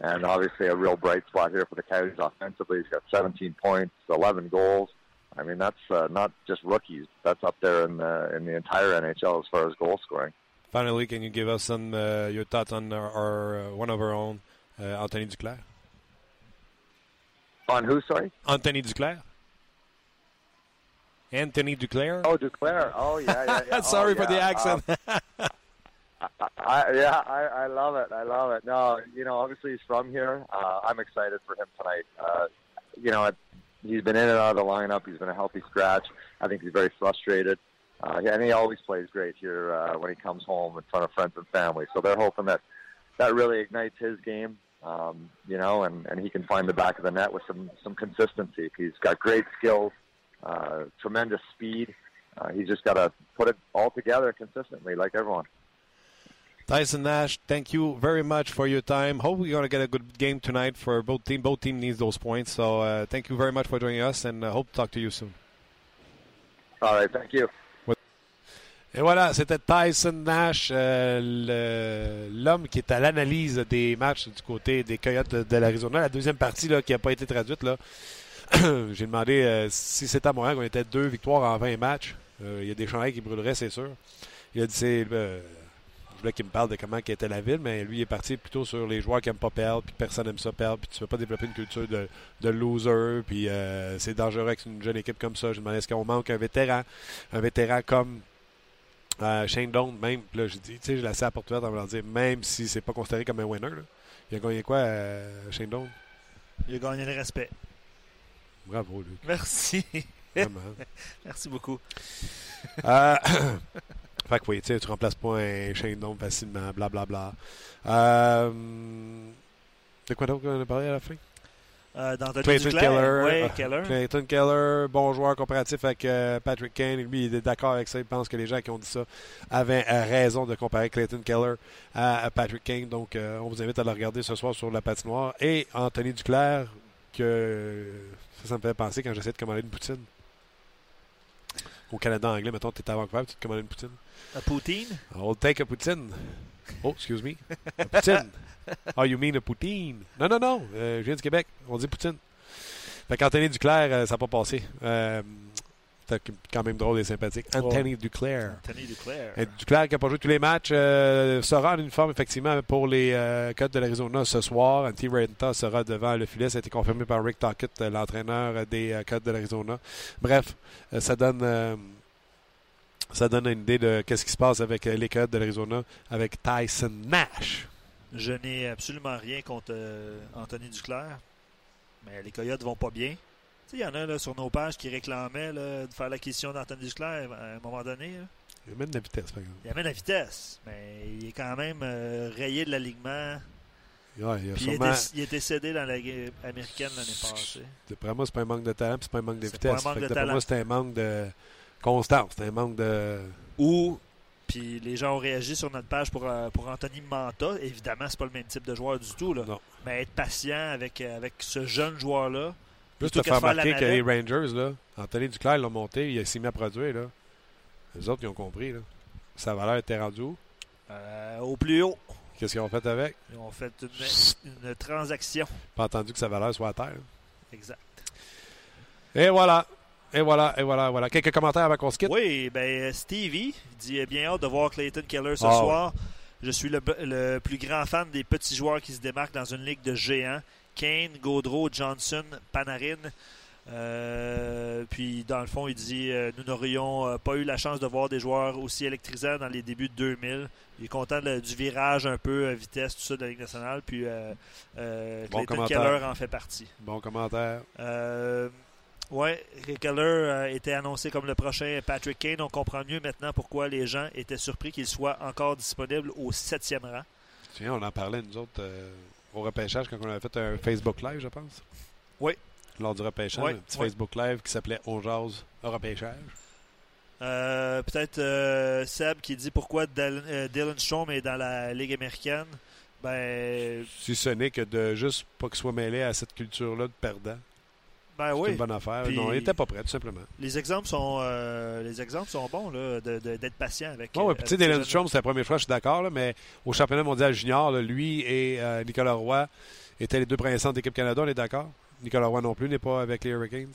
and obviously a real bright spot here for the Coyotes offensively. He's got 17 points, 11 goals. I mean, that's uh, not just rookies. That's up there in the in the entire NHL as far as goal scoring. Finally, can you give us some uh, your thoughts on our, our uh, one of our own, uh, Anthony Duclair? On who? Sorry, Anthony Duclair. Anthony Duclair. Oh, Duclair. Oh, yeah, yeah. yeah. Sorry oh, for the accent. Um, I, yeah, I, I love it. I love it. No, you know, obviously he's from here. Uh, I'm excited for him tonight. Uh, you know, he's been in and out of the lineup. He's been a healthy scratch. I think he's very frustrated. Uh, and he always plays great here uh, when he comes home in front of friends and family. So they're hoping that that really ignites his game, um, you know, and, and he can find the back of the net with some, some consistency. He's got great skills, uh, tremendous speed. Uh, he's just got to put it all together consistently like everyone. Tyson Nash, thank you very much for your time. Hope we're going to get a good game tonight for both teams. Both teams needs those points. So uh, thank you very much for joining us and uh, hope to talk to you soon. All right, thank you. Et voilà, c'était Tyson Nash, euh, l'homme qui est à l'analyse des matchs du côté des Coyotes de, de l'Arizona. La deuxième partie là, qui n'a pas été traduite, là, j'ai demandé euh, si c'était à Montréal qu'on était deux victoires en 20 matchs. Euh, il y a des chandails qui brûleraient, c'est sûr. Il a dit c'est je voulais qu'il me parle de comment était la ville, mais lui il est parti plutôt sur les joueurs qui n'aiment pas perdre, puis personne n'aime ça perdre, puis tu ne veux pas développer une culture de, de loser, puis euh, c'est dangereux avec une jeune équipe comme ça. Je me demandais est-ce qu'on manque un vétéran, un vétéran comme euh, Shane Doan, même. Là, j'ai dit, tu sais, je à dire, même si c'est pas considéré comme un winner, il a gagné quoi, euh, Shane Doan? Il a gagné le respect. Bravo, Luc. Merci. Vraiment. Merci beaucoup. Euh, Fait que oui, tu remplaces pas un Shane Doan facilement, blablabla. Bla, bla. Euh, de quoi d'autre qu'on a parlé à la fin? Euh, Clayton Keller, ouais, euh, Keller. Clayton Keller, bon joueur comparatif avec euh, Patrick Kane. Lui, il est d'accord avec ça. Il pense que les gens qui ont dit ça avaient raison de comparer Clayton Keller à, à Patrick Kane. Donc, on vous invite à le regarder ce soir sur la patinoire. Et Anthony Duclair, que ça, ça me fait penser quand j'essaie de commander une poutine. Au Canada anglais, mettons, tu es à Vancouver, tu te commandes une poutine. A poutine? I'll take a poutine. Oh, excuse me. A poutine. Oh, you mean a poutine? Non, non, non. Euh, je viens du Québec. On dit poutine. Fait qu'Anthony Duclair, euh, ça n'a pas passé. Euh, C'était quand même drôle et sympathique. Anthony Duclair. Anthony Duclair. Et Duclair qui n'a pas joué tous les matchs euh, sera en uniforme effectivement pour les euh, Codes de l'Arizona ce soir. Antti Renta sera devant le filet. Ça a été confirmé par Rick Tockett, l'entraîneur des euh, Codes de l'Arizona. Bref, euh, ça donne euh, ça donne une idée de qu'est-ce qui se passe avec euh, les Codes de l'Arizona avec Tyson Nash. Je n'ai absolument rien contre Anthony Duclair, mais les Coyotes vont pas bien. Il y en a là, sur nos pages qui réclamaient là, de faire l'acquisition d'Anthony Duclair à un moment donné. Là. Il amène la vitesse, par exemple. Il amène la vitesse, mais il est quand même euh, rayé de l'alignement. Ouais, il, a Puis sûrement... il, était, il était cédé dans la Ligue américaine l'année passée. Pour moi, c'est pas un manque de talent, c'est pas un manque de vitesse. de talent. moi, c'est un manque de constance. C'est un manque de. Ou, puis les gens ont réagi sur notre page pour, euh, pour Anthony Manta. Évidemment, c'est pas le même type de joueur du tout. Là. Non. Mais être patient avec, euh, avec ce jeune joueur-là. Juste te faire remarquer que les. Rangers, là, Anthony Duclair l'a monté, il s'est mis à produire. Là. Les autres, ils ont compris. Là. Sa valeur était rendue où? euh, au plus haut. Qu'est-ce qu'ils ont fait avec? Ils ont fait une, une transaction. Pas entendu que sa valeur soit à terre. Exact. Et voilà. Et voilà, et voilà, voilà. Quelques commentaires avant qu'on se quitte? Oui, ben Stevie dit eh bien hâte de voir Clayton Keller ce Ah, soir. Je suis le, le plus grand fan des petits joueurs qui se démarquent dans une ligue de géants. Kane, Gaudreau, Johnson, Panarin. Euh, puis, dans le fond, il dit euh, Nous n'aurions euh, pas eu la chance de voir des joueurs aussi électrisants dans les débuts de 2000. Il est content de- du virage un peu à vitesse, tout ça de la Ligue nationale. Puis, Bon. Keller en fait partie. Bon commentaire. Ouais, Keller euh, était annoncé comme le prochain Patrick Kane. On comprend mieux maintenant pourquoi les gens étaient surpris qu'il soit encore disponible au septième rang. Tiens, on en parlait, nous autres, euh, au repêchage, quand on avait fait un Facebook Live, je pense. Oui. Lors du repêchage, Oui, un petit oui. Facebook Live qui s'appelait On jase au repêchage. Euh, Peut-être euh, Seb qui dit pourquoi Dal- euh, Dylan Strom est dans la Ligue américaine. Ben, Si ce n'est que de juste pas qu'il soit mêlé à cette culture-là de perdant. Ben C'est oui. une bonne affaire. Puis- Non, il n'était pas prêt, tout simplement. Les exemples sont euh, les exemples sont bons là, de- de- d'être patient avec. Ouais, ouais, euh, puis tu sais, Dylan Strom, c'est la première fois, je suis d'accord, là, mais au championnat mondial junior, là, lui et euh, Nicolas Roy étaient les deux centres d'équipe Canada, on est d'accord? Nicolas Roy non plus n'est pas avec les Hurricanes?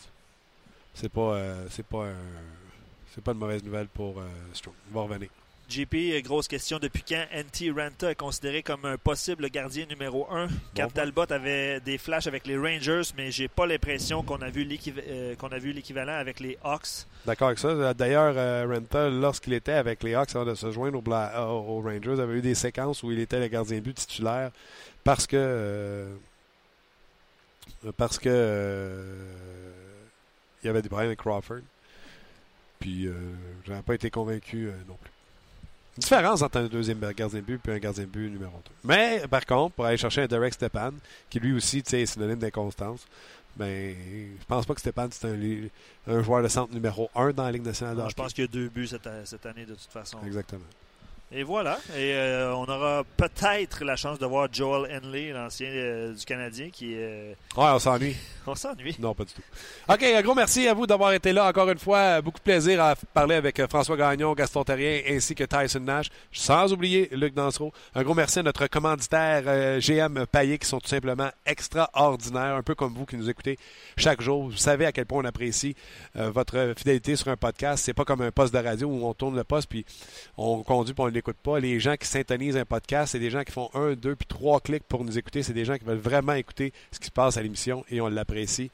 C'est pas, euh, c'est pas, un- c'est pas une mauvaise nouvelle pour Strom. Il va revenir. JP, euh, grosse question. Depuis quand NT Ranta est considéré comme un possible gardien numéro 1? Cap. Talbot avait des flashs avec les Rangers, mais j'ai pas l'impression qu'on a vu euh, l'équivalent avec les Hawks. D'accord avec ça. D'ailleurs, euh, Renta, lorsqu'il était avec les Hawks avant de se joindre aux, Rangers, avait eu des séquences où il était le gardien de but titulaire parce que euh, parce que euh, il y avait des avec Crawford. Puis euh, j'avais pas été convaincu non plus. Différence entre un deuxième gardien de but et un gardien de but numéro 2. Mais par contre, pour aller chercher un Derek Stepan, qui lui aussi tu sais, est synonyme d'inconstance, ben, je pense pas que Stepan c'est un, un joueur de centre numéro 1 dans la Ligue nationale Non, je pense qu'il y a deux buts cette, cette année de toute façon. Exactement. Et voilà. Et euh, on aura peut-être la chance de voir Joel Henley, l'ancien euh, du Canadien, qui euh, Ouais, on s'ennuie. on s'ennuie. Non, pas du tout. OK, un gros merci à vous d'avoir été là encore une fois. Beaucoup de plaisir à parler avec euh, François Gagnon, Gaston Terrien ainsi que Tyson Nash. Sans oublier Luc Dansereau. Un gros merci à notre commanditaire GM Payet qui sont tout simplement extraordinaires, un peu comme vous qui nous écoutez chaque jour. Vous savez à quel point on apprécie votre fidélité sur un podcast. C'est pas comme un poste de radio où on tourne le poste puis on conduit puis on ne l'écoute pas. Les gens qui syntonisent un podcast, c'est des gens qui font un, deux puis trois clics pour nous écouter. C'est des gens qui veulent vraiment écouter ce qui se passe à l'émission et on l'apprécie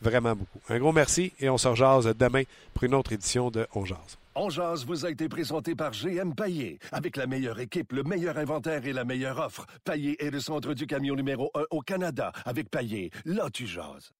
vraiment beaucoup. Un gros merci et on se rejase demain pour une autre édition de On Jase. On jase vous a été présenté par GM Paillé. Avec la meilleure équipe, le meilleur inventaire et la meilleure offre. Paillé est le centre du camion numéro 1 au Canada. Avec Paillé, là tu jases.